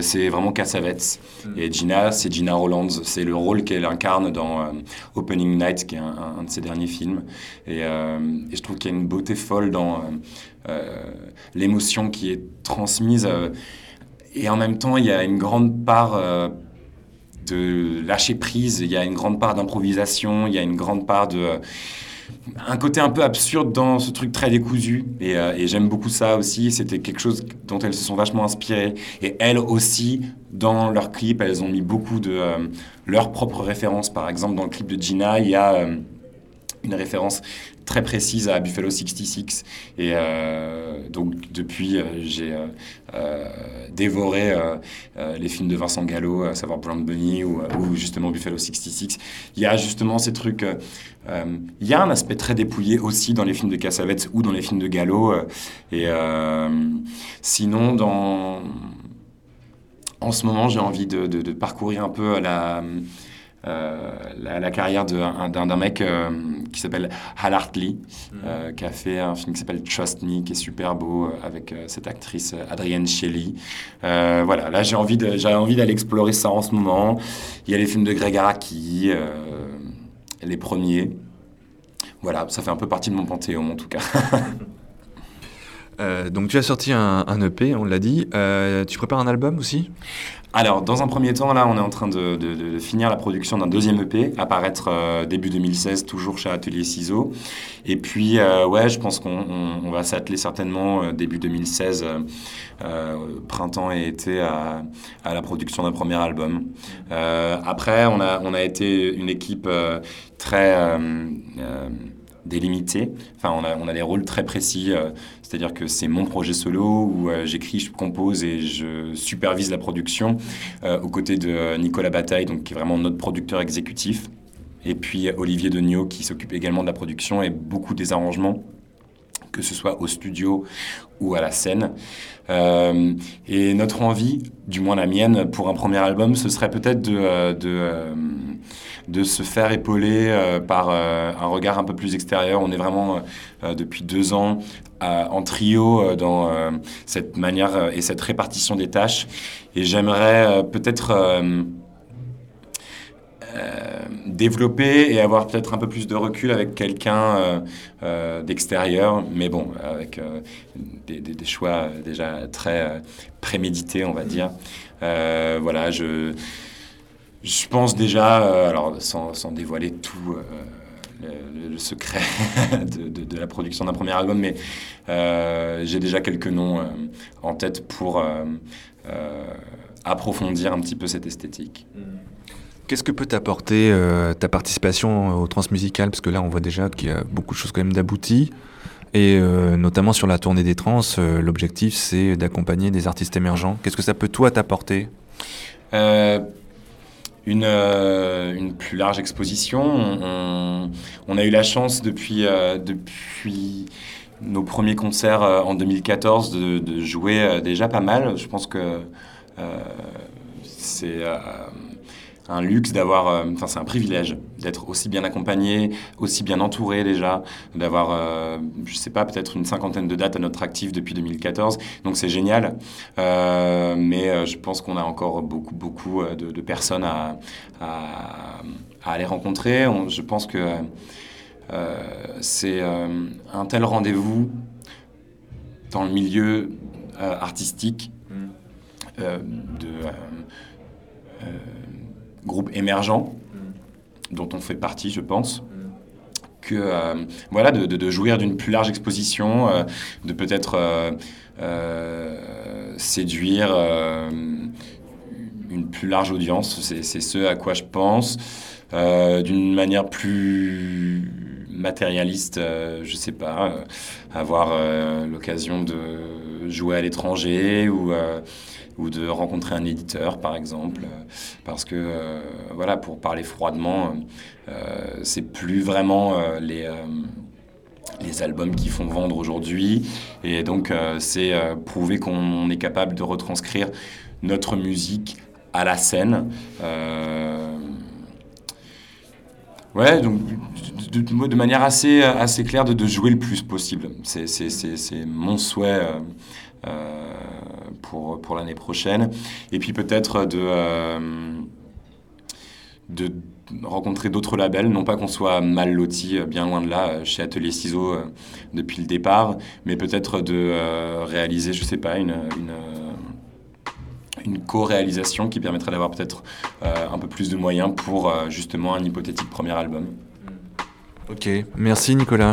C'est vraiment Cassavetes. Et Gina c'est Gina Rolands c'est le rôle qu'elle incarne dans Opening Night qui est un, de ses derniers films. Et, et je trouve qu'il y a une beauté folle dans euh, l'émotion qui est transmise euh, et en même temps, il y a une grande part euh, de lâcher prise, il y a une grande part d'improvisation, il y a une grande part de... euh, un côté un peu absurde dans ce truc très décousu. Et, euh, et j'aime beaucoup ça aussi. C'était quelque chose dont elles se sont vachement inspirées. Et elles aussi, dans leurs clips, elles ont mis beaucoup de leurs propres références. Par exemple, dans le clip de Gina, il y a... une référence très précise à Buffalo 66. Et euh, donc, depuis, euh, j'ai euh, dévoré les films de Vincent Gallo, à savoir Brown Bunny ou, justement Buffalo 66. Il y a justement ces trucs. il y a un aspect très dépouillé aussi dans les films de Cassavetes ou dans les films de Gallo. et sinon, dans. En ce moment, j'ai envie de, de- parcourir un peu la, la, la carrière d'un mec euh, qui s'appelle Hal Hartley, euh, qui a fait un film qui s'appelle Trust Me, qui est super beau, euh, avec euh, cette actrice euh, Adrienne Shelley. Euh, voilà, là j'ai envie de- j'ai envie d'aller explorer ça en ce moment. Il y a les films de Greg Araki, euh, les premiers. Voilà, ça fait un peu partie de mon panthéon en tout cas. Euh, donc tu as sorti un, un EP, on l'a dit. Euh, tu prépares un album aussi? Alors, dans un premier temps, là, on est en train de, finir la production d'un deuxième EP, apparaître euh, début 2016, toujours chez Atelier Ciseaux. Et puis, euh, ouais, je pense qu'on on- on va s'atteler certainement euh, début 2016, euh, printemps et été, à, la production d'un premier album. Après, on a, été une équipe très délimitée. Enfin, on a, on a des rôles très précis. euh, c'est-à-dire que c'est mon projet solo où euh, j'écris, je compose et je supervise la production euh, aux côtés de Nicolas Bataille, donc, qui est vraiment notre producteur exécutif. Et puis Olivier Degnaud qui s'occupe également de la production et beaucoup des arrangements, que ce soit au studio ou à la scène. Et notre envie, du moins la mienne, pour un premier album, ce serait peut-être de, de se faire épauler euh, par euh, un regard un peu plus extérieur. On est vraiment, euh, depuis deux ans, en trio dans cette manière et cette répartition des tâches. Et j'aimerais peut-être développer et avoir peut-être un peu plus de recul avec quelqu'un d'extérieur, mais bon, avec des, des- choix déjà très prémédités, on va dire. Voilà, je, je pense déjà, euh, alors sans, sans dévoiler tout. euh, le, le secret de, de- de la production d'un premier album, mais euh, j'ai déjà quelques noms en tête pour approfondir un petit peu cette esthétique. Qu'est-ce que peut t'apporter ta participation au transmusical? Parce que là, on voit déjà qu'il y a beaucoup de choses quand même d'abouties. Et euh, notamment sur la tournée des trans, euh, l'objectif c'est d'accompagner des artistes émergents. Qu'est-ce que ça peut toi t'apporter? Euh, une, euh, une plus large exposition. On, a eu la chance depuis, euh, depuis nos premiers concerts euh, en 2014 de, jouer déjà pas mal. Je pense que c'est un luxe d'avoir, euh, enfin c'est un privilège d'être aussi bien accompagné, aussi bien entouré déjà, d'avoir, euh, je sais pas, peut-être une cinquantaine de dates à notre actif depuis 2014. Donc c'est génial. Euh, mais euh, je pense qu'on a encore beaucoup, beaucoup de, de personnes à, à, à aller rencontrer. On- je pense que c'est un tel rendez-vous dans le milieu artistique euh, de groupes émergents dont on fait partie, je pense. Que euh, voilà, de, jouir d'une plus large exposition, euh, de peut-être euh, séduire une plus large audience. C'est ce à quoi je pense. D'une manière plus matérialiste, euh, je sais pas, avoir l'occasion de jouer à l'étranger ou, ou de rencontrer un éditeur, par exemple. Parce que, euh, voilà, pour parler froidement, euh, c'est plus vraiment euh, les, euh, les albums qui font vendre aujourd'hui. Et donc, euh, c'est euh, prouver qu'on est capable de retranscrire notre musique à la scène. Euh, Ouais, donc de, manière assez, assez claire de, de jouer le plus possible. C'est, mon souhait euh, euh, pour, pour l'année prochaine. Et puis peut-être de, euh, de rencontrer d'autres labels, non pas qu'on soit mal loti, euh, bien loin de là, euh, chez Atelier Ciseaux euh, depuis le départ, mais peut-être de euh, réaliser, je sais pas, une, une, euh, co-réalisation qui permettrait d'avoir peut-être euh, un peu plus de moyens pour euh, justement un hypothétique premier album. Ok, merci Nicolas.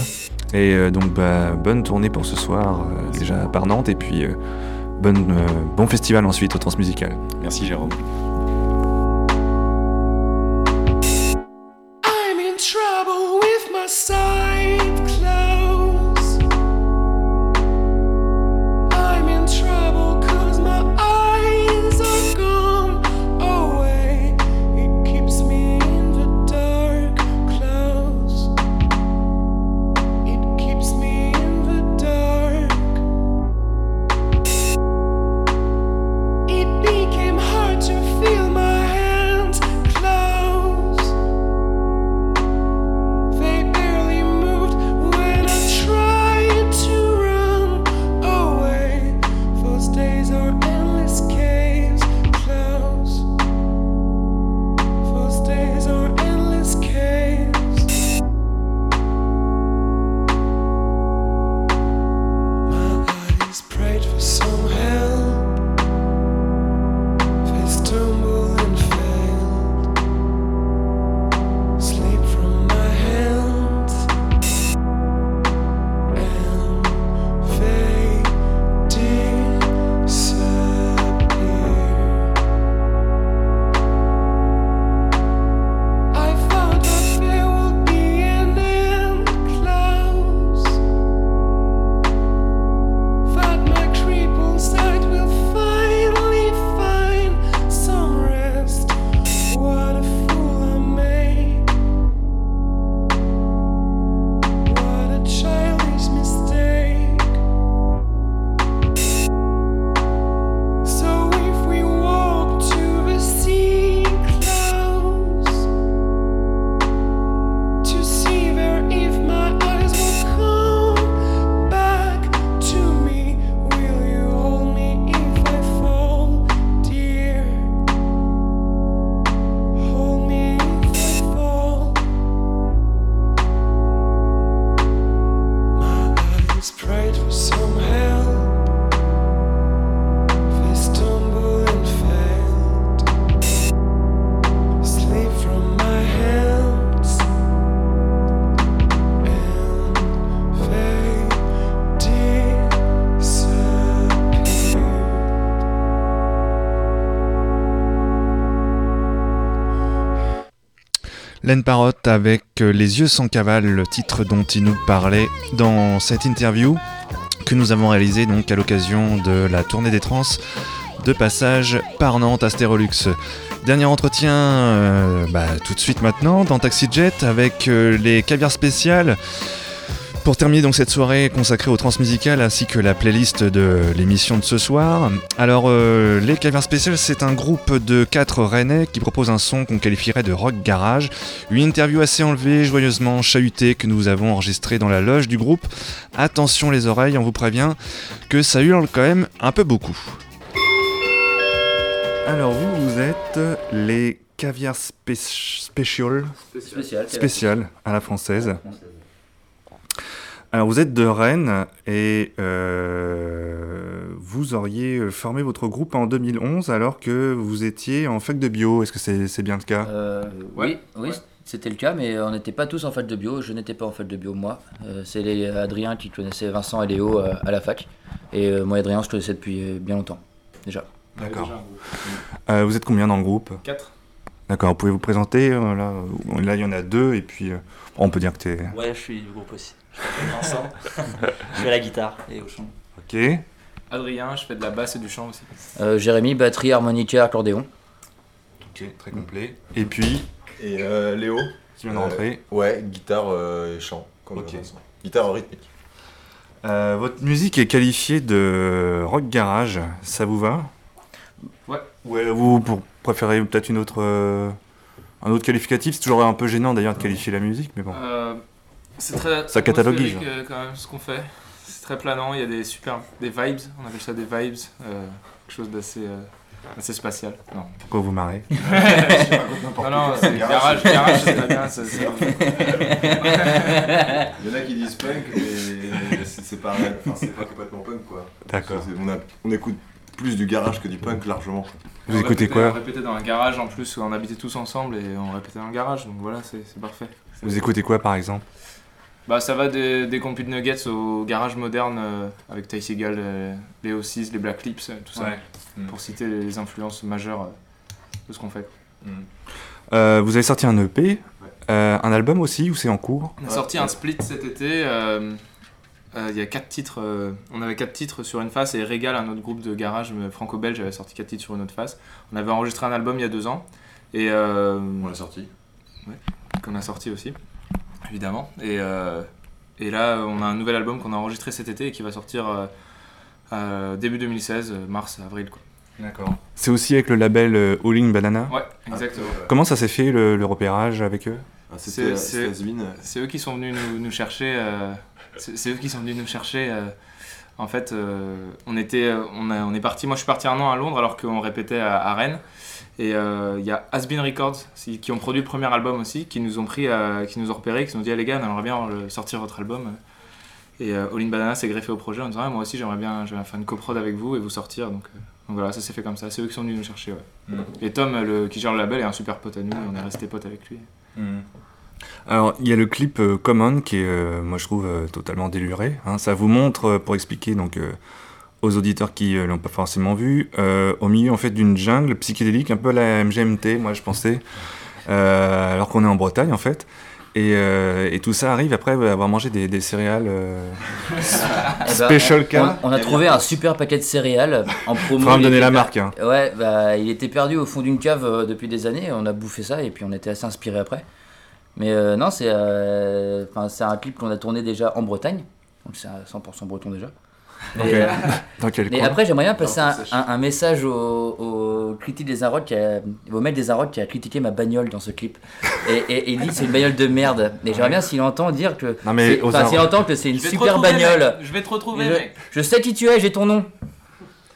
Et euh, donc bah, bonne tournée pour ce soir, euh, déjà par Nantes, et puis euh, bon festival ensuite au Transmusical. Merci Jérôme. Len Parotte avec euh, Les yeux sans cavale, le titre dont il nous parlait dans cette interview que nous avons réalisée donc à l'occasion de la tournée des trans de passage par Nantes Astérolux. Dernier entretien euh, bah, tout de suite maintenant dans Taxi Jet avec euh, les caviars spéciales. Pour terminer donc cette soirée consacrée au transmusical ainsi que la playlist de l'émission de ce soir. Alors euh, les Caviars Spéciales c'est un groupe de quatre rennais qui propose un son qu'on qualifierait de rock garage. Une interview assez enlevée, joyeusement chahutée que nous avons enregistrée dans la loge du groupe. Attention les oreilles, on vous prévient que ça hurle quand même un peu beaucoup. Alors vous, vous êtes les Caviars Spé- Special Spécial. spécial à la française. Alors vous êtes de Rennes et euh, vous auriez formé votre groupe en 2011 alors que vous étiez en fac de bio. Est-ce que c'est c'est bien le cas? Euh, oui, oui, c'était le cas, mais on n'était pas tous en fac de bio. Je n'étais pas en fac de bio, moi. Euh, c'est les- Adrien qui connaissait Vincent et Léo euh, à la fac. Et euh, moi, Adrien, je connaissais depuis euh, bien longtemps, déjà. D'accord. Euh, vous êtes combien dans le groupe? 4. D'accord, vous pouvez vous présenter euh, là, euh, là il y en a deux et puis euh, on peut dire que t'es... Ouais, je suis du groupe aussi. Vincent. je à la guitare et au chant. Ok. Adrien, je fais de la basse et du chant aussi. Euh, Jérémy, batterie, harmonica, accordéon. Ok, très complet. Et puis, Et euh, Léo qui vient de rentrer. Ouais, guitare euh, et chant. Comme Ok. Vincent. Guitare rythmique. Euh, votre musique est qualifiée de rock garage, ça vous va? Ouais. Ouais, vous pour préférez peut-être une autre, euh, un autre qualificatif. C'est toujours un peu gênant d'ailleurs de qualifier la musique, mais bon. Euh, c'est très Ça atmosphérique, euh, quand même ce qu'on fait. C'est très planant, il y a des super des vibes, on appelle ça des vibes, euh, quelque chose d'assez euh, assez spatial. Non. Pourquoi vous marrez non, non, c'est garage, garage, c'est très bien. ça- Il y en a qui disent punk, mais c'est pas, enfin, c'est pas complètement punk quoi. D'accord. On, écoute plus du garage que du punk largement. Vous on écoutez répétait- quoi On répétait dans un garage en plus, où on habitait tous ensemble et on répétait dans le garage, donc voilà, c'est parfait. Vous écoutez quoi par exemple? Bah ça va des, des compil nuggets au garage moderne euh, avec Ty Seagal, euh, les O6, les Black Lips, euh, tout ça. Ouais. Mm. Pour citer les influences majeures euh, de ce qu'on fait. Euh, Vous avez sorti un EP, euh, un album aussi, ou c'est en cours On a sorti un split cet été. euh, euh, Il y a quatre titres. euh, on avait quatre titres sur une face et Régal, un autre groupe de garage franco-belge, avait sorti quatre titres sur une autre face. On avait enregistré un album il y a deux ans et euh, On l'a sorti. qu'on a sorti aussi, évidemment. Et, euh, et là, on a un nouvel album qu'on a enregistré cet été et qui va sortir euh, euh, début 2016, euh, mars, avril. Quoi. D'accord. C'est aussi avec le label euh, All In Banana Ouais, exactement. Comment ça s'est fait le, le repérage avec eux? Ah, C'est- eux qui sont venus nous, nous chercher. euh, c'est c'est eux qui sont venus nous chercher. euh, en fait, euh, on était, on, a- on est parti. Moi, je suis parti un an à Londres alors qu'on répétait à, à Rennes. Et euh, il y a Asbin Records qui ont produit le premier album aussi, qui nous ont pris, euh, qui nous ont repéré, qui nous ont dit ah, les gars, on aimerait bien sortir votre album. Et euh, All in Banana s'est greffé au projet en disant ah, moi aussi j'aimerais bien, faire une coprod avec vous et vous sortir. Donc, euh, donc voilà, ça s'est fait comme ça. C'est eux qui sont venus nous chercher. ouais. Et Tom, le, qui gère le label, est un super pote à nous. et on est resté pote avec lui. Alors, il y a le clip euh, Common qui est, euh, moi je trouve, euh, totalement déluré. hein. Ça vous montre, pour expliquer donc aux auditeurs qui ne l'ont pas forcément vu, euh, au milieu en fait d'une jungle psychédélique, un peu à la MGMT, moi je pensais, euh, alors qu'on est en Bretagne en fait. Et, euh, et tout ça arrive après avoir mangé des, des céréales euh, Eh ben, Special K. On, on a trouvé un super paquet de céréales en promo. Faudra me donner la marque, hein. Ouais, bah, il était perdu au fond d'une cave euh, depuis des années. On a bouffé ça et puis on était assez inspiré après. Mais euh, non, c'est euh, un clip qu'on a tourné déjà en Bretagne. Donc c'est à 100% breton déjà. Et, euh, Dans quel mais coin après, j'aimerais bien passer un, message au, au critique des Inrocks, qui a- au maître des Inrocks qui a critiqué ma bagnole dans ce clip. Et, et- et il dit que c'est une bagnole de merde. Mais j'aimerais bien s'il entend dire que. Non, mais enfin, s'il entend que c'est une super bagnole. mec. Je vais te retrouver, je, mec. je sais qui tu es, j'ai ton nom.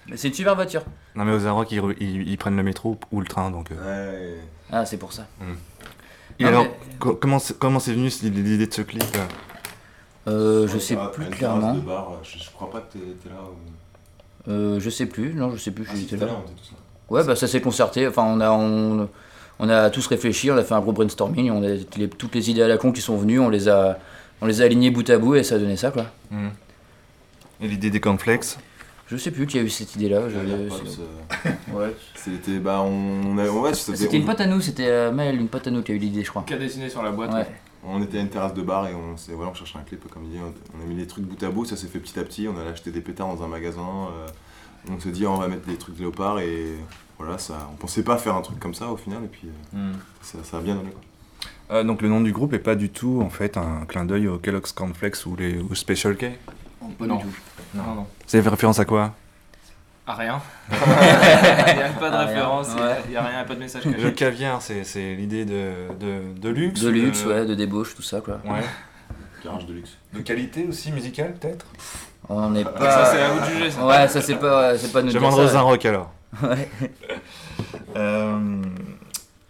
Mais c'est une super voiture. Non mais aux Arocs, ils, re- ils- ils prennent le métro ou le train, donc... euh. Ouais. Ah, c'est pour ça. Et Non, alors, mais- comment c'est comment c'est venu l'idée de ce clip euh Euh, je sais plus clairement. de bar, je, je crois pas que t'es là. Ou... Euh, je sais plus, non, je sais plus, Ah, j'étais là. là, on était tous là. Ouais, bah ça s'est concerté. Enfin, on a, on, on a tous réfléchi, on a fait un gros brainstorming, on a les- toutes les idées à la con qui sont venues, on les a, on les a alignées bout à bout et ça a donné ça, quoi. Et l'idée des cornflakes? Je sais plus qui a eu cette idée-là. euh, ouais. C'était. Bah, on. on a- ouais, c'était C'était une pote à nous, c'était euh, Mel, une pote à nous qui a eu l'idée, je crois. Qui a dessiné sur la boîte. Ouais. On était à une terrasse de bar et on, s'est- voilà, on cherchait un clip, comme il dit. On, on a mis les trucs bout à bout, ça s'est fait petit à petit. On allait acheter des pétards dans un magasin. euh, on s'est dit, on va mettre des trucs de léopard et voilà, ça, on pensait pas faire un truc comme ça au final. Et puis euh, ça, ça a bien donné. Quoi. Euh, donc le nom du groupe est pas du tout en fait un clin d'œil aux Kellogg's Cornflakes ou les ou Special K? Pas Non. du tout. Non, non. Ça fait référence à quoi? À rien. Il n'y a pas de À rien, référence, il ouais. n'y a rien, pas de message Le caché. caviar, c'est c'est l'idée de, de, de luxe De ou luxe, ouais, de débauche, tout ça, quoi. Ouais. Garage de luxe. De qualité aussi musicale peut-être? On n'est pas. Ça, c'est à vous de juger, ça. Ouais, ça c'est pas, ouais, c'est pas ça, aux ouais. Rock alors. Ouais. Euh,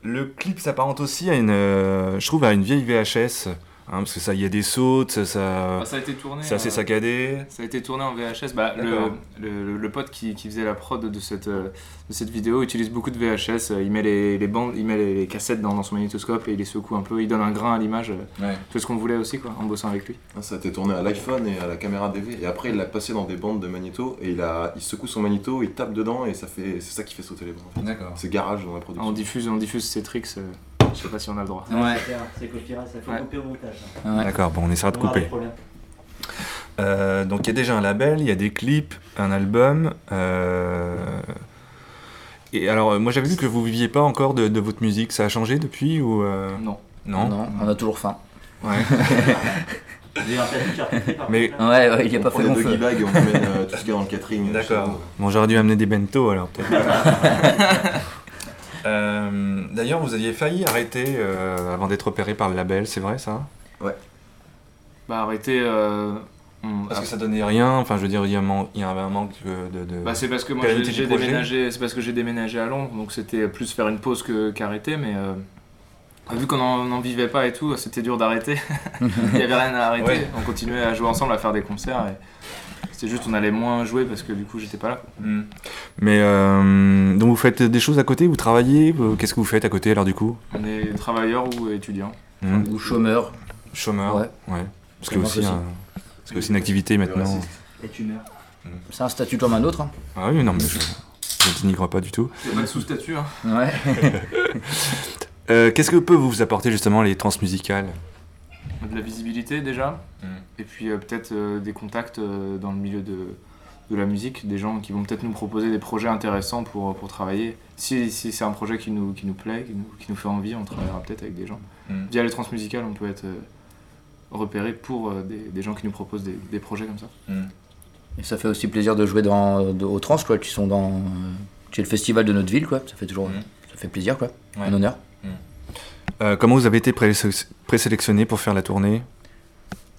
le clip s'apparente aussi à une, euh, je trouve, à une vieille VHS, hein, parce que ça, il y a des sautes, ça, ça, Ah, ça a été tourné. c'est assez euh, saccadé. Ça a été tourné en VHS. Bah, le, le, pote qui, qui faisait la prod de cette, euh, de cette vidéo utilise beaucoup de VHS. Il met les, les bandes, il met les, les cassettes dans, dans son magnétoscope et il les secoue un peu. Il donne un grain à l'image. euh, Ouais. C'est ce qu'on voulait aussi, quoi, en bossant avec lui. Ah, Ça a été tourné à l'iPhone et à la caméra DV. Et après, il l'a passé dans des bandes de magnéto et il, a, il secoue son magnéto, il tape dedans et ça fait, c'est ça qui fait sauter les bandes. En fait. D'accord. C'est garage dans la production. On diffuse, on diffuse ces tricks. euh, je sais pas si on a le droit. Ouais. C'est copyright, ça faut Ouais. couper au montage. Ouais. D'accord, bon, on essaiera de couper. Euh, donc il y a déjà un label, il y a des clips, un album. euh, Et alors, euh, moi j'avais vu que vous viviez pas encore de, de votre musique. Ça a changé depuis ou euh, Non. Non? Non, on a toujours faim. Ouais. Mais ouais, ouais, il est pas On fait prend long feu. doggy bags et on emmène euh, tout ce qu'il y a dans le catering. D'accord. Bon, j'aurais dû amener des bento alors peut-être. Euh, D'ailleurs, vous aviez failli arrêter euh, avant d'être opéré par le label, c'est vrai ça? Ouais. Bah arrêtez. euh, on- Parce que ça donnait rien. Enfin, je veux dire, il y, a un man- il y avait un manque de. de- de Bah, c'est parce que moi j'ai pérennité du j'ai projet. déménagé, c'est parce que j'ai déménagé à Londres, donc c'était plus faire une pause que qu'arrêter, mais euh, vu qu'on en- n'en vivait pas et tout, c'était dur d'arrêter. Il y avait rien à arrêter. Ouais. On continuait à jouer ensemble, à faire des concerts. Et c'était juste on allait moins jouer parce que du coup j'étais pas là. Hmm. Mais euh, donc vous faites des choses à côté, vous travaillez, vous- qu'est-ce que vous faites à côté alors du coup? On est travailleurs ou étudiants. Hmm. Ou chômeur. Chômeur, Ouais. ouais. Parce que aussi, aussi. un- parce que aussi une activité maintenant. Meurs. C'est un statut comme un autre. Hein. Ah oui, non mais je, je n'y crois pas du tout. Il y a pas de sous-statut. Hein. Ouais. Euh, qu'est-ce que peut vous apporter justement les transmusicales De la visibilité déjà, Mm. et puis euh, peut-être euh, des contacts euh, dans le milieu de, de la musique, des gens qui vont peut-être nous proposer des projets intéressants pour, pour travailler. Si, si c'est un projet qui nous, qui nous plaît, qui nous, qui nous fait envie, on travaillera peut-être avec des gens. Mm. Via les transmusicales, on peut être euh, repéré pour euh, des, des gens qui nous proposent des, des projets comme ça. Et ça fait aussi plaisir de jouer dans, de- aux trans, quoi, qui sont dans. euh, qui est le festival de notre ville, quoi. Ça fait toujours. Ça fait plaisir, quoi. Ouais. Un honneur. Euh, Comment vous avez été pré- présélectionné pour faire la tournée?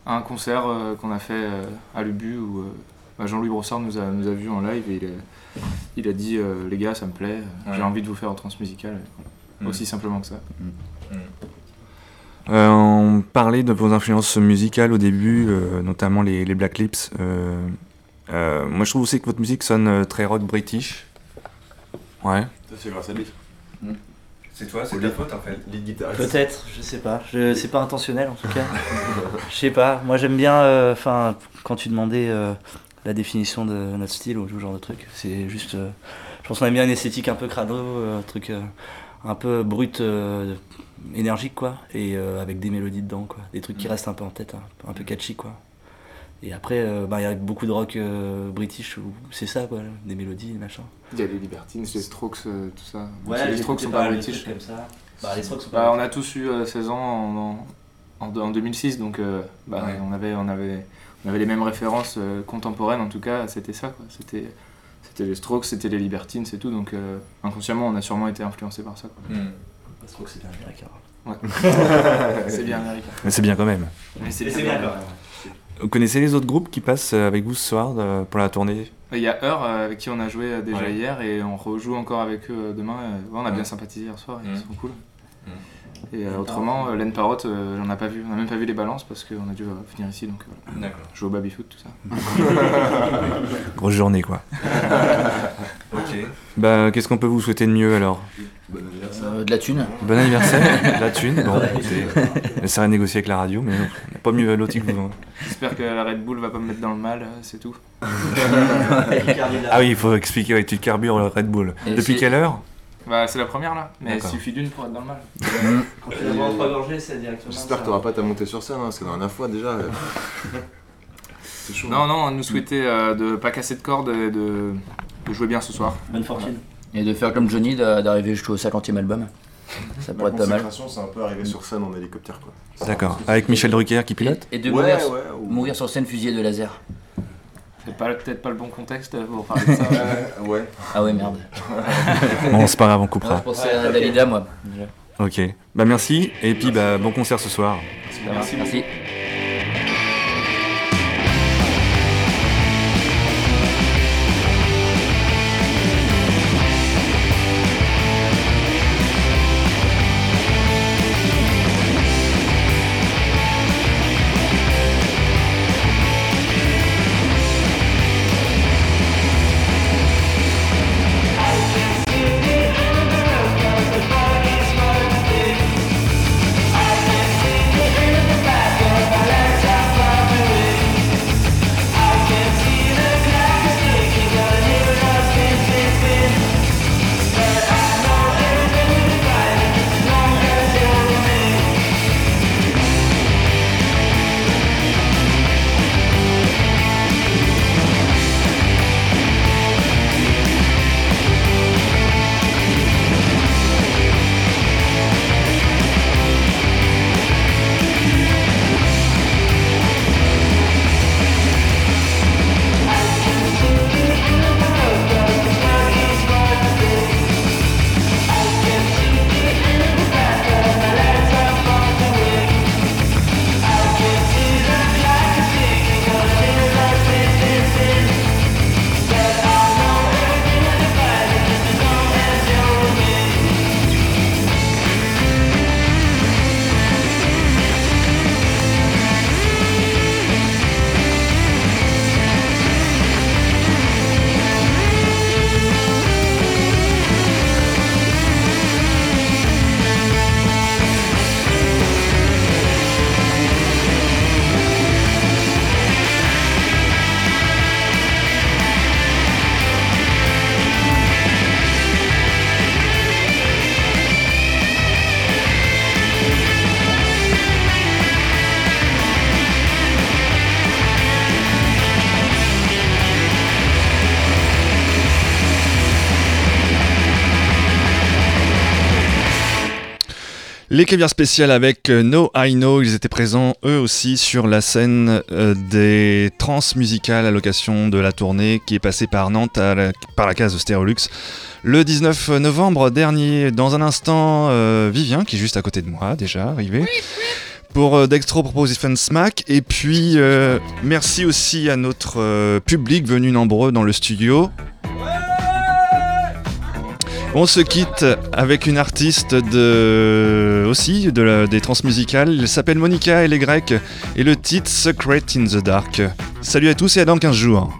Un concert euh, qu'on a fait euh, à Lubu où euh, bah, Jean-Louis Brossard nous a, nous a vus en live et il a, il a dit euh, les gars ça me plaît, Ouais. j'ai envie de vous faire en transmusicale. Et voilà. Mm. Aussi simplement que ça. Euh, on parlait de vos influences musicales au début, euh, notamment les, les Black Lips. Euh, euh, moi, je trouve aussi que votre musique sonne très rock british. Ouais. Ça, c'est grâce à lui. C'est toi, c'est ta faute, en fait. Lead guitariste. Peut-être, je sais pas. Je, c'est pas intentionnel en tout cas. je sais pas. Moi j'aime bien. euh, Enfin, quand tu demandais euh, la définition de notre style ou ce genre de truc, c'est juste. euh, je pense qu'on aime bien une esthétique un peu crado, euh, un truc euh, un peu brut, euh, énergique quoi, et euh, avec des mélodies dedans quoi, des trucs qui restent un peu en tête, hein, un peu catchy quoi. Et après, euh, bah, il y a beaucoup de rock euh, british où c'est ça quoi, des mélodies, des machins. Il y a les Libertines, les Strokes, euh, tout ça. Ouais, les Strokes sont pas british. comme ça. Bah, les Strokes sont Bah, pas on a tous eu euh, 16 ans en, en, en 2006, donc euh, bah, Ouais. on, avait, on, avait, on avait les mêmes références euh, contemporaines, en tout cas, c'était ça. quoi. C'était c'était les Strokes, c'était les Libertines, c'est tout. Donc euh, inconsciemment, on a sûrement été influencé par ça. quoi. Les Strokes c'est bien américain. Ouais. c'est bien américain. Mais c'est bien quand même. Mais c'est bien, quand même. Vous connaissez les autres groupes qui passent euh, avec vous ce soir euh, pour la tournée? Il y a Heur euh, avec qui on a joué déjà Ouais. hier et on rejoue encore avec eux demain. on a bien sympathisé hier soir, ils Mm. sont cool. Et euh, autrement, euh, Laine Parotte, euh, j'en ai pas vu. On a même pas vu les balances parce qu'on a dû euh, venir ici. Donc euh, voilà. D'accord. Jouer au baby-foot, tout ça. Grosse journée quoi. ok. Bah, qu'est-ce qu'on peut vous souhaiter de mieux alors? Bon anniversaire. Euh, de la thune. Bon anniversaire, la thune. Bon, écoutez, ça à négocier avec la radio, mais on n'a pas mieux loti que vous. hein. J'espère que la Red Bull va pas me mettre dans le mal, euh, c'est tout. Ah oui, il faut expliquer, ouais, tu carbures le Red Bull. Et Depuis quelle heure? Bah, c'est la première là, mais il suffit d'une pour être dans le mal. Quand tu la en trois gorgées, c'est directement. J'espère que t'auras pas ta montée sur scène, hein, parce que la dernière fois déjà. euh, C'est chaud. Non, non, on nous souhaitait euh, de pas casser de cordes et de, de jouer bien ce soir. Bonne fortune. Et de faire comme Johnny, d'a- d'arriver jusqu'au 50e album. Ça pourrait être pas mal. c'est un peu arriver sur scène en hélicoptère, quoi. D'accord. Avec Michel Drucker qui pilote Et de Ouais, mourir, ouais, ou- mourir sur scène fusillé de laser. C'est peut-être pas le bon contexte pour parler de ça. Euh, ouais. Ah ouais, merde. Bon, c'est pas grave, on Ouais, coupera. je pensais à Dalida, moi. déjà. Ok. Bah merci, et puis bah bon concert ce soir. Merci. Merci. Les caviars spéciales avec euh, No I Know, ils étaient présents eux aussi sur la scène euh, des trans musicales à l'occasion de la tournée qui est passée par Nantes par la case de Stérolux le 19 novembre dernier. Dans un instant, euh, Vivien qui est juste à côté de moi déjà arrivé. Pour Dextro Proposition Smack. Et puis, merci aussi à notre public venu nombreux dans le studio. On se quitte avec une artiste de aussi de la- des transmusicales. Elle s'appelle Monica et les Grecs et le titre Secret in the Dark. Salut à tous et à dans 15 jours.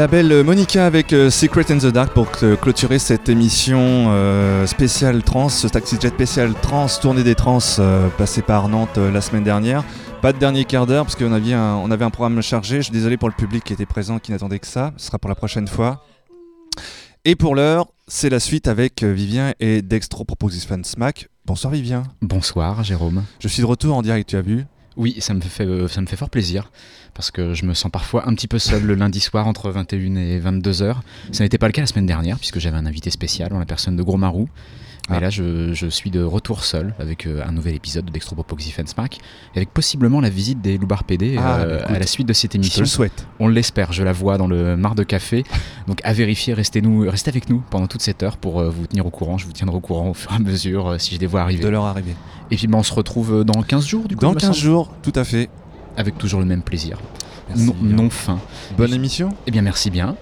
La belle Monica avec euh, Secret in the Dark pour cl- clôturer cette émission euh, spéciale trans, ce taxi jet spécial trans, tournée des trans euh, passée par Nantes euh, la semaine dernière. Pas de dernier quart d'heure parce qu'on avait, un, on avait un programme chargé. Je suis désolé pour le public qui était présent, qui n'attendait que ça. Ce sera pour la prochaine fois. Et pour l'heure, c'est la suite avec euh, Vivien et Dextro Proposition Smack. Bonsoir Vivien. Bonsoir Jérôme. Je suis de retour en direct, tu as vu Oui, ça me fait, euh, ça me fait fort plaisir parce que je me sens parfois un petit peu seul le lundi soir entre 21 et 22 heures. Ça n'était pas le cas la semaine dernière puisque j'avais un invité spécial en la personne de Gros Marou. Mais Ah. là, je, je suis de retour seul avec euh, un nouvel épisode de Dextropopoxy Smack, avec possiblement la visite des Loubards PD Ah, euh, bah, écoute, à la suite de cette je te émission. le souhaite. On l'espère, je la vois dans le mar de café. Donc à vérifier, restez, nous, restez avec nous pendant toute cette heure pour euh, vous tenir au courant. Je vous tiendrai au courant au fur et à mesure si je les vois arriver. De leur arrivée. Et puis ben, on se retrouve dans 15 jours du coup. Dans il me 15 semble jours, tout à fait. avec toujours le même plaisir. Merci, non, non fin. Bonne émission Eh bien, merci bien.